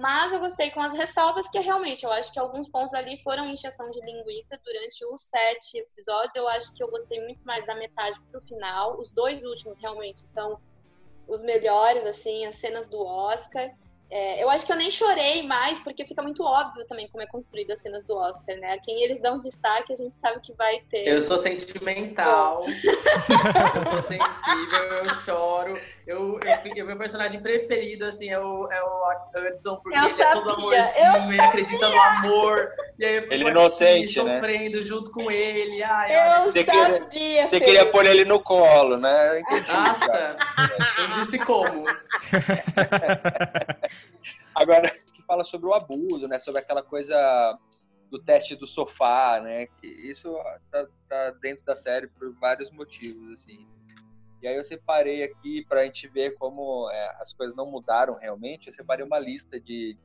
Mas eu gostei com as ressalvas que realmente eu acho que alguns pontos ali foram encheção de linguiça durante os sete episódios. Eu acho que eu gostei muito mais da metade pro final. Os dois últimos realmente são os melhores, assim, as cenas do Oscar. É, eu acho que eu nem chorei mais, porque fica muito óbvio também como é construído as cenas do Oscar, né? A quem eles dão destaque, a gente sabe que vai ter. Eu sou sentimental, eu sou sensível, eu choro. Eu, eu, meu personagem preferido, assim, é o, é o Hudson, porque Eu ele é todo sabia, amorzinho, ele acredita no amor. E aí eu Ele aqui inocente, né? sofrendo junto com ele. Ai, olha, Eu Você queria- sabia, Você Fê. queria pôr ele no colo, né? Eu entendi. Nossa, eu disse como. Agora, que fala sobre o abuso, né? Sobre aquela coisa do teste do sofá, né? Que isso tá, tá dentro da série por vários motivos, assim. E aí eu separei aqui para a gente ver como é, as coisas não mudaram realmente. Eu separei uma lista de,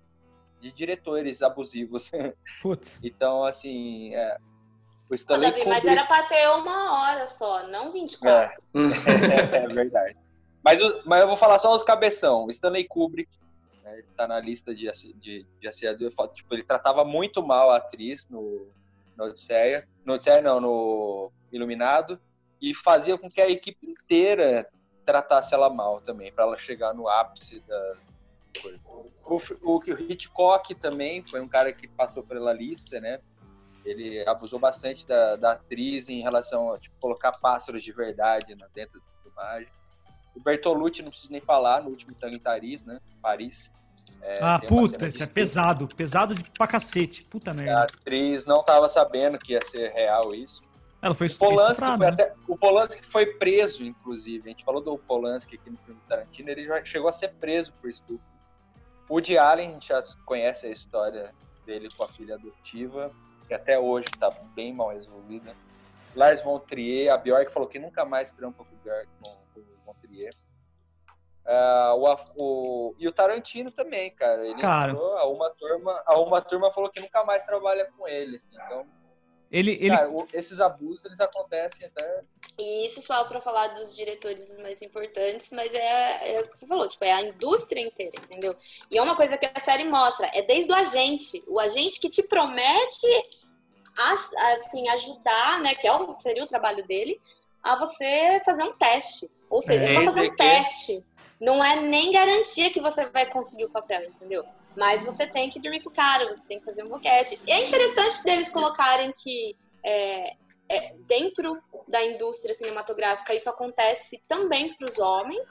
de diretores abusivos. Putz. então, assim, é, o Ô, Stanley Davi, mas Kubrick- era pra ter uma hora só, não 24. É, é verdade. Mas, mas eu vou falar só os cabeção. Stanley Kubrick, né, ele tá na lista de, de, de falo, Tipo, ele tratava muito mal a atriz no, no Odisseia. No Odisseia, não, no Iluminado. E fazia com que a equipe inteira tratasse ela mal também, para ela chegar no ápice da coisa. O, F- o Hitchcock também foi um cara que passou pela lista, né? Ele abusou bastante da, da atriz em relação a tipo, colocar pássaros de verdade na- dentro do imagem. O Bertolucci, não preciso nem falar, no último Tango né? Paris. É, ah, puta, isso de é pesado. Pesado de, pra cacete. Puta A merda. atriz não estava sabendo que ia ser real isso. Ela foi O Polanski, foi né? até, o Polanski foi preso, inclusive. A gente falou do Polanski aqui no filme Tarantino, ele já chegou a ser preso por estupro. O Woody Allen, a gente já conhece a história dele com a filha adotiva, que até hoje está bem mal resolvida. Lars von Trier, a Bjork falou que nunca mais trampa com o Bjork, com, com o von Trier. Ah, o, o- e o Tarantino também, cara. Ele Cara. entrou, a uma turma, a uma turma falou que nunca mais trabalha com ele. assim. Então, Ele, ele, Cara, o- esses abusos eles acontecem até. E isso só para falar dos diretores mais importantes, mas é, é o que você falou, tipo, é a indústria inteira, entendeu? E é uma coisa que a série mostra, é desde o agente, o agente que te promete a- assim, ajudar, né, que é o, seria o trabalho dele, a você fazer um teste. Ou seja, é só É, fazer um que- teste. Não é nem garantia que você vai conseguir o papel, entendeu? Mas você tem que dormir com o cara, você tem que fazer um boquete. E é interessante deles colocarem que é, é, dentro da indústria cinematográfica isso acontece também para os homens,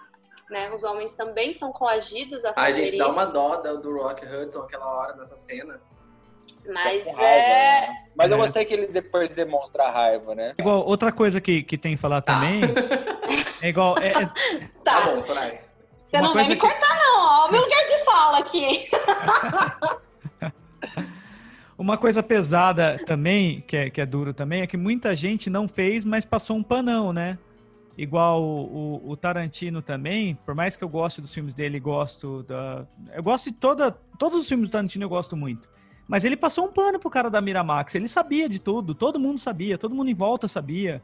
né? Os homens também são coagidos a fazer gente, isso. dá uma dó do do Rock Hudson aquela hora nessa cena. Mas com raiva, é. né? Mas eu É. gostei que ele depois demonstra a raiva, né? igual, outra coisa que, que tem que falar também é igual. é- é- Tá, Tá, bom, Soraya. você uma não vai coisa me que- cortar, não, ó. O meu lugar de fala aqui. Uma coisa pesada também, que é, que é duro também, é que muita gente não fez, mas passou um panão, né? Igual o, o- o Tarantino também, por mais que eu goste dos filmes dele, gosto da. Eu gosto de toda. Todos os filmes do Tarantino eu gosto muito. Mas ele passou um pano pro cara da Miramax. Ele sabia de tudo, todo mundo sabia, todo mundo em volta sabia.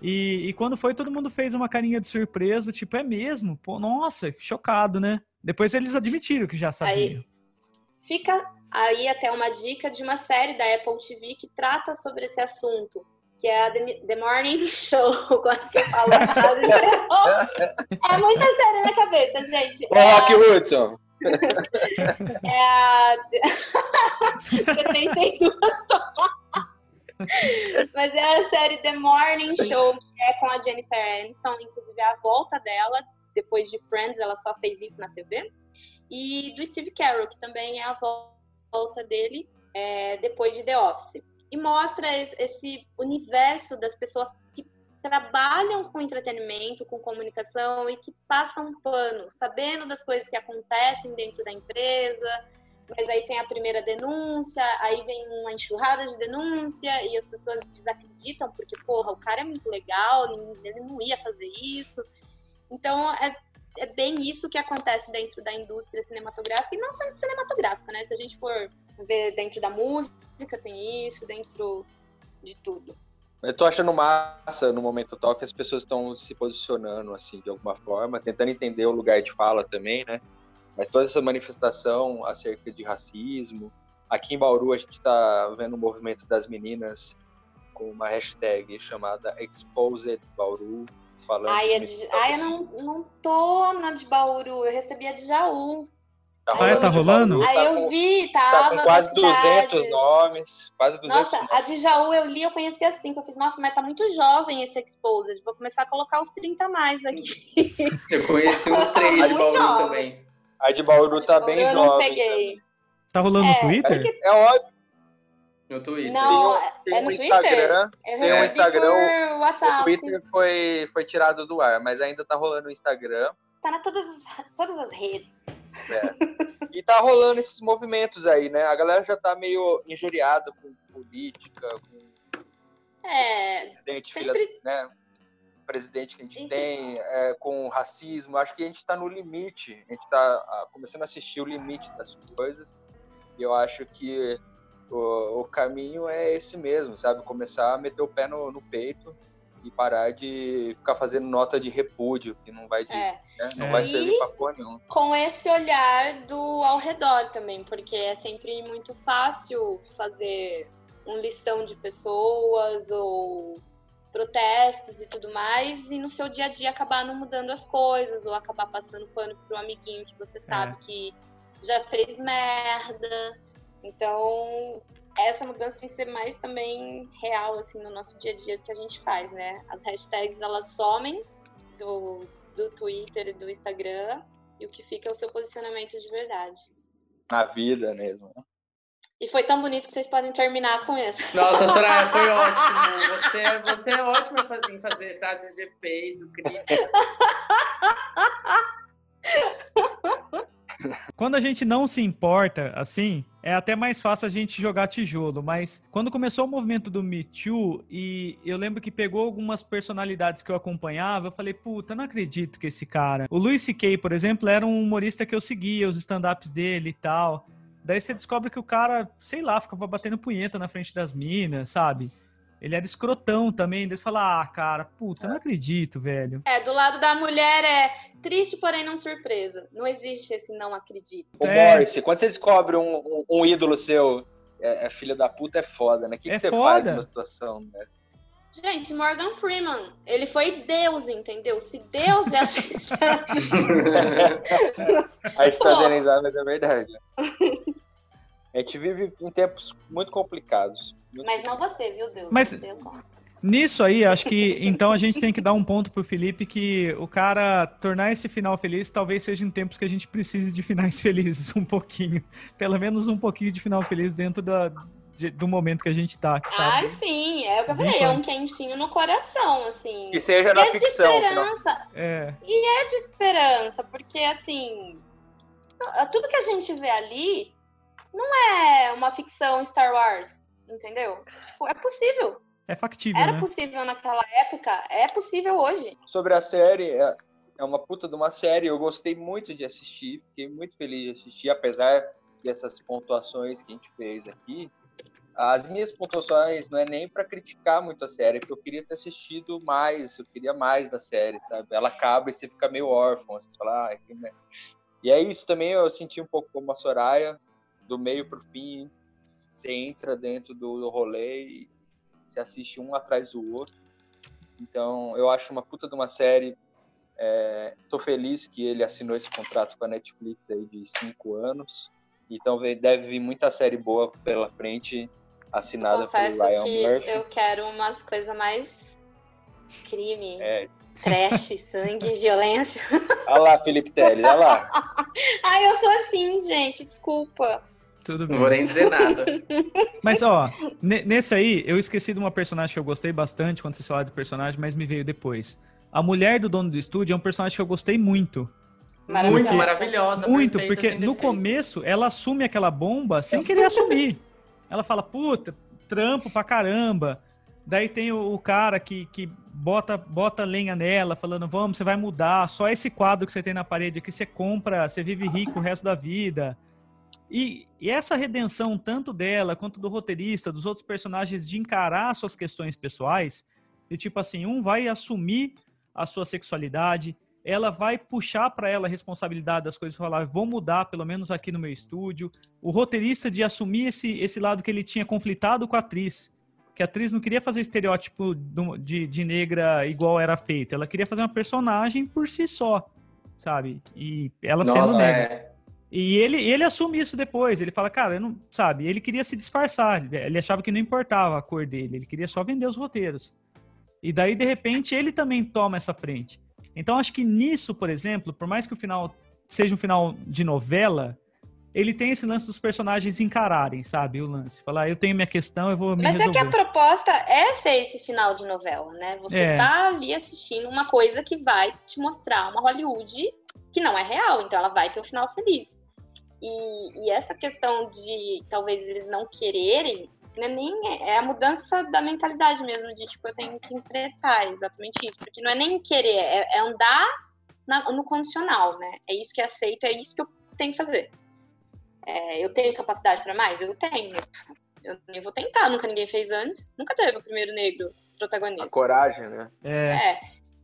E, e quando foi, todo mundo fez uma carinha de surpresa, tipo, é mesmo? Pô, nossa, chocado, né? Depois eles admitiram que já sabiam. Fica aí até uma dica de uma série da Apple TV que trata sobre esse assunto, que é a The, Morning Show. Quase que eu falo. É muita série na cabeça, gente. Ô, É Rock Hudson! É a 72 tomates. Mas é a série The Morning Show, que é com a Jennifer Aniston, inclusive é a volta dela, depois de Friends, ela só fez isso na TV. E do Steve Carell, que também é a volta dele é, depois de The Office. E mostra es- esse universo das pessoas que trabalham com entretenimento, com comunicação e que passam pano, sabendo das coisas que acontecem dentro da empresa, mas aí tem a primeira denúncia, aí vem uma enxurrada de denúncia e as pessoas desacreditam porque, porra, o cara é muito legal, ele não ia fazer isso. Então, é, é bem isso que acontece dentro da indústria cinematográfica, e não só cinematográfica, né? Se a gente for ver dentro da música, tem isso, dentro de tudo. Eu tô achando massa no momento atual que as pessoas estão se posicionando assim de alguma forma, tentando entender o lugar de fala também, né? Mas toda essa manifestação acerca de racismo, aqui em Bauru a gente está vendo o movimento das meninas com uma hashtag chamada Exposed Bauru, falando Ai, a de de, ai, eu não, não tô na de Bauru, eu recebi a de Jaú. Tá Ah, é? Tá rolando? Aí Tá eu com- vi, Tá tava com quase das 200 cidades. nomes. Quase 200 Nossa, a de Jaú eu li, eu conheci assim, que eu fiz, nossa, mas tá muito jovem esse Exposed. Vou começar a colocar os 30 a mais aqui. Eu conheci uns três de Muito Bauru jovem. também. A de Bauru tá bem eu não jovem. peguei. Tá rolando É, no Twitter? porque- É óbvio, No Twitter. Não, tem é um no Twitter? Instagram. Tem um Instagram, por O WhatsApp. Twitter foi, foi tirado do ar, mas ainda tá rolando no Instagram. Tá na todas, as- todas as redes. E tá rolando esses movimentos aí, né? A galera já tá meio injuriada com política, com É, presidente, filha, sempre né? presidente que a gente Uhum. tem, é, com racismo. Acho que a gente tá no limite. A gente tá começando a assistir o limite das coisas. E eu acho que o, o caminho é esse mesmo, sabe? Começar a meter o pé no, no peito e parar de ficar fazendo nota de repúdio, que não vai, de, é. né? não É. vai servir pra porra nenhuma. com esse olhar do ao redor também, porque é sempre muito fácil fazer um listão de pessoas ou protestos e tudo mais, e no seu dia a dia acabar não mudando as coisas, ou acabar passando pano pro amiguinho que você sabe que já fez merda. Então, essa mudança tem que ser mais também real, assim, no nosso dia a dia que a gente faz, né? As hashtags, elas somem do, do Twitter e do Instagram, e o que fica é o seu posicionamento de verdade. Na vida mesmo. né? E foi tão bonito que vocês podem terminar com isso. Nossa, Soraya, foi ótimo. Você, é- você é ótima em fazer, em fazer frases de efeito, críticas. Quando a gente não se importa, assim, é até mais fácil a gente jogar tijolo. Mas quando começou o movimento do Me Too, e eu lembro que pegou algumas personalidades que eu acompanhava, eu falei, puta, não acredito que esse cara. O Louis C.K., por exemplo, era um humorista que eu seguia, os stand-ups dele e tal. Daí você descobre que o cara, sei lá, ficava batendo punheta na frente das minas, sabe? Ele era escrotão também. Daí você fala, ah, cara, puta, não acredito, velho. É, do lado da mulher é triste, porém não surpresa. Não existe esse não acredito. O É. Morse, quando você descobre um, um- um ídolo seu, é, é filho da puta, é foda, né? O que, É que você foda. faz numa situação dessa? Gente, Morgan Freeman, ele foi Deus, entendeu? Se Deus é assim. Aí tá dando risada, mas é verdade. A gente vive em tempos muito complicados. Muito Mas não você, viu, Deus? Mas- eu. Nisso aí, acho que então a gente tem que dar um ponto pro Felipe que o cara tornar esse final feliz talvez seja em tempos que a gente precise de finais felizes um pouquinho. Pelo menos um pouquinho de final feliz dentro da, de- do momento que a gente tá. que tá Ai, sim, é o que eu falei, é um quentinho no coração, assim. Que seja E na é de ficção. que não- esperança, é, é de esperança, porque assim, tudo que a gente vê ali não é uma ficção Star Wars, entendeu? Tipo, É possível. é factível, Era né? possível naquela época, é possível hoje. Sobre a série, é, é uma puta de uma série. Eu gostei muito de assistir, fiquei muito feliz de assistir, apesar dessas pontuações que a gente fez aqui. As minhas pontuações não é nem para criticar muito a série, porque eu queria ter assistido mais, eu queria mais da série, sabe? Ela acaba e você fica meio órfão, você fala, ah, que merda. E é isso também, eu senti um pouco como a Soraya, do meio pro fim, você entra dentro do, do rolê e você assiste um atrás do outro. Então, eu acho uma puta de uma série. É, tô feliz que ele assinou esse contrato com a Netflix aí de cinco anos. Então deve vir muita série boa pela frente, assinada Confesso pelo Ryan que Murphy. eu quero umas coisas mais crime, É, trash, sangue, violência. olha lá, Felipe Teles, olha lá. Ai, eu sou assim, gente, desculpa. Tudo Não bem. vou nem dizer nada. Mas, ó, ne- nesse aí, eu esqueci de uma personagem que eu gostei bastante quando vocês falaram de personagem, mas me veio depois. A mulher do dono do estúdio é um personagem que eu gostei muito. Muito Maravilhosa. maravilhosa. Muito, porque sem no começo ela assume aquela bomba sem querer assumir. Ela fala, puta, trampo pra caramba. Daí tem o, o cara que, que bota, bota lenha nela, falando, vamos, você vai mudar. Só esse quadro que você tem na parede aqui, você compra, você vive rico o resto da vida. E, e essa redenção, tanto dela quanto do roteirista, dos outros personagens, de encarar suas questões pessoais, de tipo assim, um vai assumir a sua sexualidade, ela vai puxar para ela a responsabilidade das coisas, falar, vou mudar, pelo menos aqui no meu estúdio. O roteirista de assumir esse, esse lado que ele tinha conflitado com a atriz, que a atriz não queria fazer estereótipo de, de negra igual era feito, ela queria fazer uma personagem por si só, sabe? E ela sendo Nossa, negra. é. E ele, ele assume isso depois. Ele fala, cara, eu não, sabe, ele queria se disfarçar. Ele achava que não importava a cor dele, ele queria só vender os roteiros. E daí, de repente, ele também toma essa frente. Então, acho que nisso, por exemplo, por mais que o final seja um final de novela, ele tem esse lance dos personagens encararem, sabe? O lance. Falar, eu tenho minha questão, eu vou me Mas resolver. é que a proposta é ser esse final de novela, né? Você É. tá ali assistindo uma coisa que vai te mostrar uma Hollywood que não é real, então ela vai ter um final feliz. E, e essa questão de talvez eles não quererem, não é nem é a mudança da mentalidade mesmo, de tipo, eu tenho que enfrentar exatamente isso. Porque não é nem querer, é, é andar na- no condicional, né? É isso que é aceito, é isso que eu tenho que fazer. É, eu tenho capacidade para mais? Eu tenho. Eu nem vou tentar, nunca ninguém fez antes. Nunca teve o primeiro negro A protagonista. coragem, né? É, É.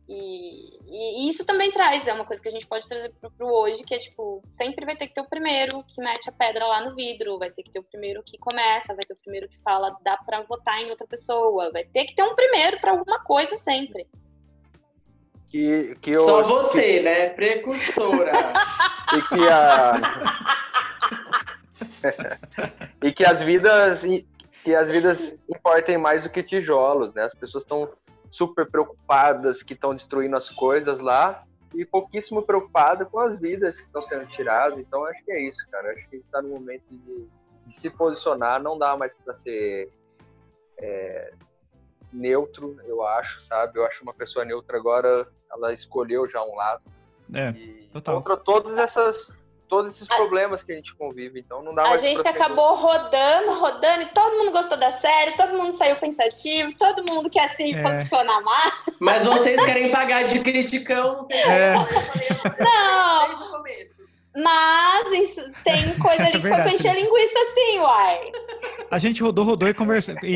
E, e- e isso também traz, é uma coisa que a gente pode trazer pro, pro hoje, que é tipo, sempre vai ter que ter o primeiro que mete a pedra lá no vidro, vai ter que ter o primeiro que começa, vai ter o primeiro que fala, dá pra votar em outra pessoa, vai ter que ter um primeiro pra alguma coisa sempre. Que, que eu, Só você, né? Precursora. e que a e que as vidas que as vidas importem mais do que tijolos, né? As pessoas estão super preocupadas que estão destruindo as coisas lá e pouquíssimo preocupada com as vidas que estão sendo tiradas. Então acho que é isso, cara. Acho que está no momento de, de se posicionar. Não dá mais para ser é, neutro, eu acho, sabe? Eu acho uma pessoa neutra agora. Ela escolheu já um lado é. e total. contra todas essas todos esses problemas que a gente convive. Então não dá A mais gente pra ser acabou rodando, rodando, e todo mundo gostou da série, todo mundo saiu pensativo, todo mundo quer se É. posicionar mais. Mas vocês querem pagar de criticão, não sei É. Não, desde o começo. mas isso- tem coisa ali que foi pra Verdade, encher linguiça sim, uai. A gente rodou, rodou e conversou e,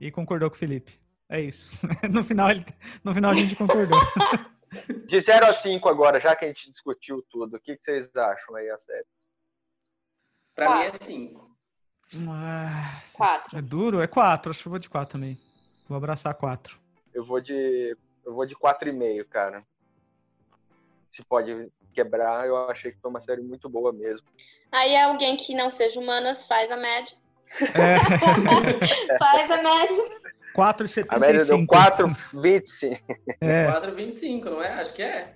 e- e concordou com o Felipe. É isso. No final, ele- no final a gente concordou. De 0 a 5 agora, já que a gente discutiu tudo, o que, que vocês acham aí a série? Pra Quatro. mim é cinco. Ah, Quatro. É duro? É quatro. Acho que eu vou de quatro também. Vou abraçar quatro. Eu vou de eu vou de 4,5, cara. Se pode quebrar, eu achei que foi uma série muito boa mesmo. Aí alguém que não seja humanas faz a média. É, Faz a média. 4,75. A média deu 4,25. É, 4,25, não é? Acho que é.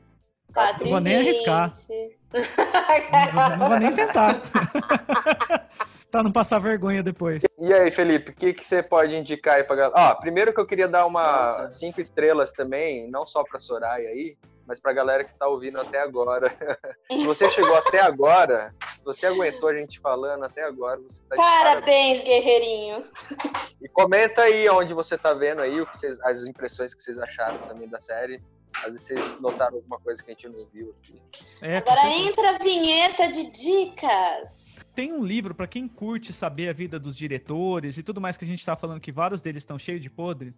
Quatro Eu vou nem arriscar. não, vou, não vou nem tentar. pra não passar vergonha depois. E aí, Felipe, o que, que você pode indicar aí pra galera? Ó, primeiro que eu queria dar uma Nossa. cinco estrelas também, não só pra Soraya aí, mas pra galera que tá ouvindo até agora. se você chegou até agora, se você aguentou a gente falando até agora, você tá de parabéns. Parabéns, guerreirinho. E comenta aí onde você tá vendo aí, o que vocês, as impressões que vocês acharam também da série. Às vezes vocês notaram alguma coisa que a gente não viu aqui. É, Agora entra a vinheta de dicas. Tem um livro pra quem curte saber a vida dos diretores e tudo mais que a gente tá falando que vários deles estão cheios de podre,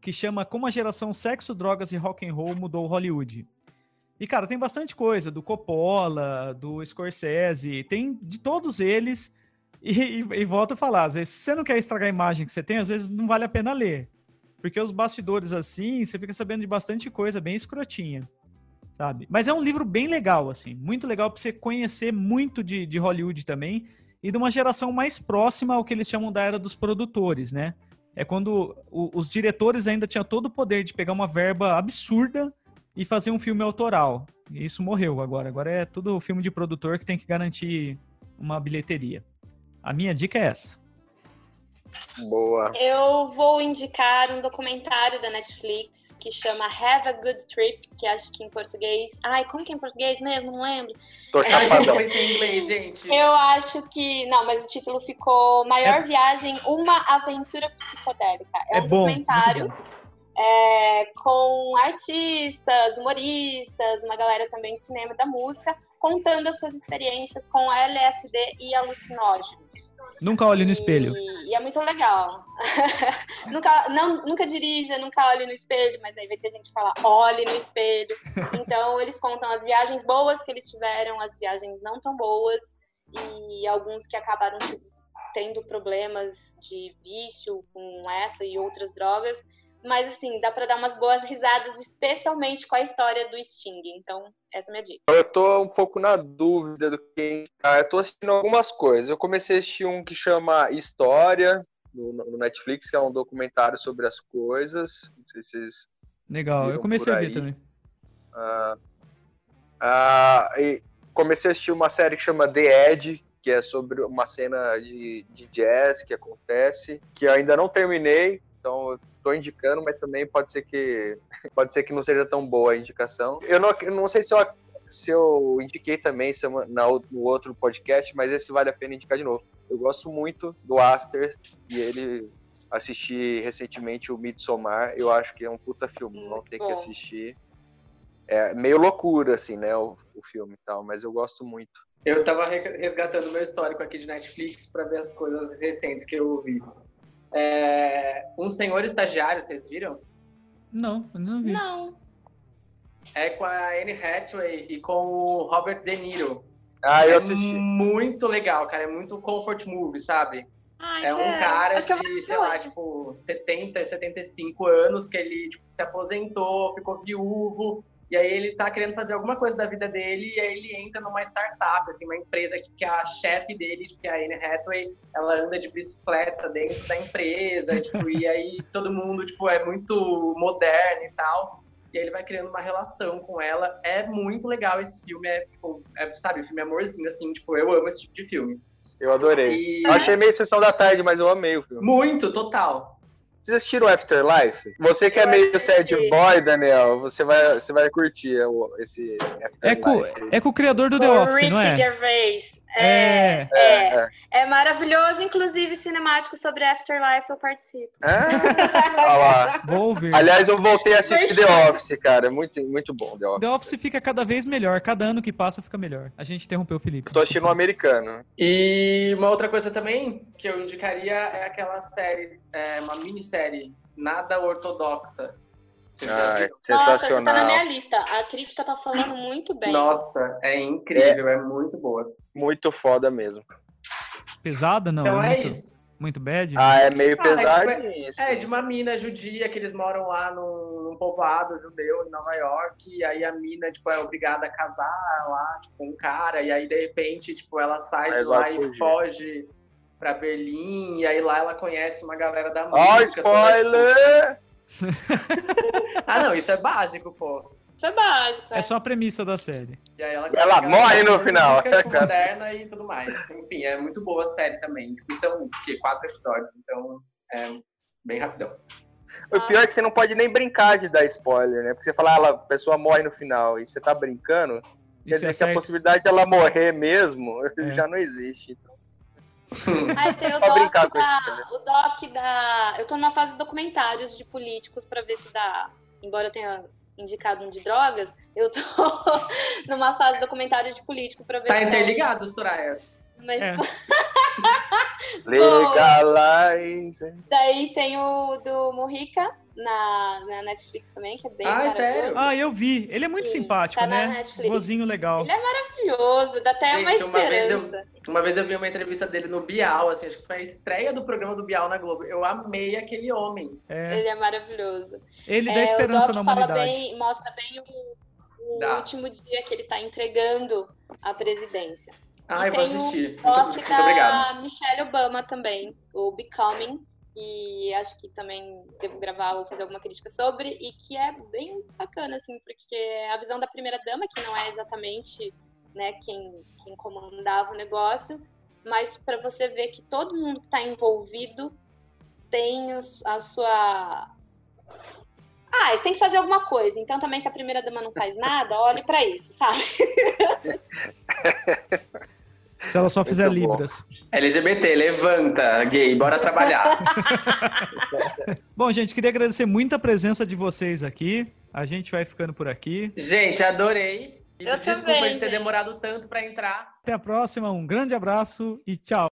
que chama Como a geração sexo, drogas e rock and roll mudou Hollywood. E cara, tem bastante coisa do Coppola, do Scorsese, tem de todos eles. E, e, e volto a falar, às vezes, se você não quer estragar a imagem que você tem, às vezes não vale a pena ler. Porque os bastidores assim, você fica sabendo de bastante coisa bem escrotinha, sabe? Mas é um livro bem legal, assim, muito legal pra você conhecer muito de, de Hollywood também e de uma geração mais próxima ao que eles chamam da era dos produtores, né? É quando o- os diretores ainda tinham todo o poder de pegar uma verba absurda e fazer um filme autoral. E isso morreu agora. Agora é tudo filme de produtor que tem que garantir uma bilheteria. A minha dica é essa. Boa. Eu vou indicar um documentário da Netflix que chama Have a Good Trip, que acho que em português. Ai, como que é em português mesmo? Não lembro. Tô A gente chapadão. foi sem inglês, gente. Eu acho que. Não, mas o título ficou Maior Viagem, uma aventura psicodélica. É, É, um bom. documentário é, com artistas, humoristas, uma galera também de cinema e da música, contando as suas experiências com LSD e alucinógenos. Nunca olhe no espelho. E, e é muito legal. nunca, não, nunca dirija, nunca olhe no espelho, mas aí vai ter gente que fala, olhe no espelho. Então, eles contam as viagens boas que eles tiveram, as viagens não tão boas, e alguns que acabaram tipo, tendo problemas de vício com essa e outras drogas. Mas, assim, dá pra dar umas boas risadas, especialmente com a história do Sting. Então, essa é a minha dica. Eu tô um pouco na dúvida do que. Ah, eu tô assistindo algumas coisas. Eu comecei a assistir um que chama História, no, no Netflix, que é um documentário sobre as coisas. Não sei se vocês. Legal, eu comecei por a ver também. Ah, ah, e comecei a assistir uma série que chama The Edge, que é sobre uma cena de, de jazz que acontece, que eu ainda não terminei, então eu tô indicando, mas também pode ser que pode ser que não seja tão boa a indicação. Eu não, eu não sei se eu, se eu indiquei também na, no outro podcast, mas esse vale a pena indicar de novo. Eu gosto muito do Aster e ele assisti recentemente o Midsommar, eu acho que é um puta filme, não tem que assistir. É meio loucura, assim, né, o, o filme e tal, mas eu gosto muito. Eu tava re- resgatando meu histórico aqui de Netflix pra ver as coisas recentes que eu ouvi. É, um senhor estagiário, vocês viram? Não, não vi. Não. É com a Anne Hathaway e com o Robert De Niro. Ah, eu é assisti. muito legal, cara. É muito comfort movie, sabe? Ai, É um quero. cara Acho de, sei lá, hoje. tipo, 70, 75 anos, que ele tipo, se aposentou, ficou viúvo, e aí ele tá querendo fazer alguma coisa da vida dele, e aí ele entra numa startup, assim, uma empresa que, que a chefe dele, que é a Anne Hathaway, ela anda de bicicleta dentro da empresa, tipo, e aí todo mundo, tipo, é muito moderno e tal. E aí ele vai criando uma relação com ela. É muito legal esse filme, é, tipo, é, sabe, o filme é amorzinho, assim, tipo, eu amo esse tipo de filme. Eu adorei. E... Eu achei meio sessão da tarde, mas eu amei o filme. Muito, total. Vocês assistiram Afterlife? Você que é Eu meio assisti. sad boy, Daniel, você vai, você vai curtir o- esse É com, Afterlife. é com o criador do The Com o Office, Ricky não é? Gervais. É. É, é, É. é maravilhoso, inclusive cinemático sobre Afterlife eu participo. Ah, olha lá. Vou ouvir. Aliás, eu voltei a assistir The Merchan. Office, cara. É muito, muito bom The Office. The Office fica cada vez melhor. Cada ano que passa fica melhor. A gente interrompeu o Felipe. Eu tô assistindo um americano. E uma outra coisa também que eu indicaria é aquela série, é, uma minissérie, Nada Ortodoxa. Ah, viram? Nossa, você sensacional. tá na minha lista. A crítica tá falando muito bem. Nossa, é incrível, é. muito boa. Muito foda mesmo. Pesada, não? então é, muito, isso. muito bad? Ah, é meio Ah, é assim. É, de uma mina judia que eles moram lá num, num povoado judeu em Nova York, e aí a mina, tipo, é obrigada a casar lá, tipo, com um cara, e aí de repente, tipo, ela sai Mas de lá e fugir. foge pra Berlim, e aí lá ela conhece uma galera da Ó, música. tipo, spoiler! Ah, não, isso é básico, pô. Isso é básico. É só a premissa da série. E aí ela, Ela morre no final, moderna e tudo mais. Enfim, é muito boa a série também. Tipo, são o quê? quatro episódios, então é bem rapidão. O pior é que você não pode nem brincar de dar spoiler, né? Porque você fala, ah, a pessoa morre no final e você tá brincando, quer Isso dizer é que a certo. possibilidade de ela morrer mesmo É. já não existe. Então, Aí tem o doc, da, o doc da. Eu tô numa fase de documentários de políticos pra ver se dá. Embora eu tenha indicado um de drogas, eu tô numa fase de documentários de político pra ver Tá se dá. interligado, Soraya. Mas É. legalize. daí tem o do Morrica na, na Netflix também, que é bem Ah, é sério? Ah, eu vi. Ele é muito Sim, simpático, tá na né? Vozinho legal. Ele é maravilhoso, dá até uma Gente, uma vez eu- esperança. Uma vez eu vi uma entrevista dele no Bial, assim, acho que foi a estreia do programa do Bial na Globo. Eu amei aquele homem. É, Ele é maravilhoso. ele É, dá esperança o na Doc fala humanidade. bem, mostra bem o, o último dia que ele tá entregando a presidência. Ah, e eu vou assistir. o Muito, doc muito da obrigado. Michelle Obama também, o Becoming, e acho que também devo gravar ou fazer alguma crítica sobre, e que é bem bacana, assim, porque a visão da primeira-dama, que não é exatamente né, quem, quem comandava o negócio, mas para você ver que todo mundo que está envolvido tem a sua. Ah, tem que fazer alguma coisa. Então, também, se a primeira dama não faz nada, olhe para isso, sabe? Se ela só fizer Muito bom. libras. LGBT, levanta, gay, bora trabalhar. Bom, gente, queria agradecer muito a presença de vocês aqui. A gente vai ficando por aqui. Gente, adorei. E Eu Desculpa também, de ter gente. demorado tanto pra entrar. Até a próxima. Um grande abraço e tchau.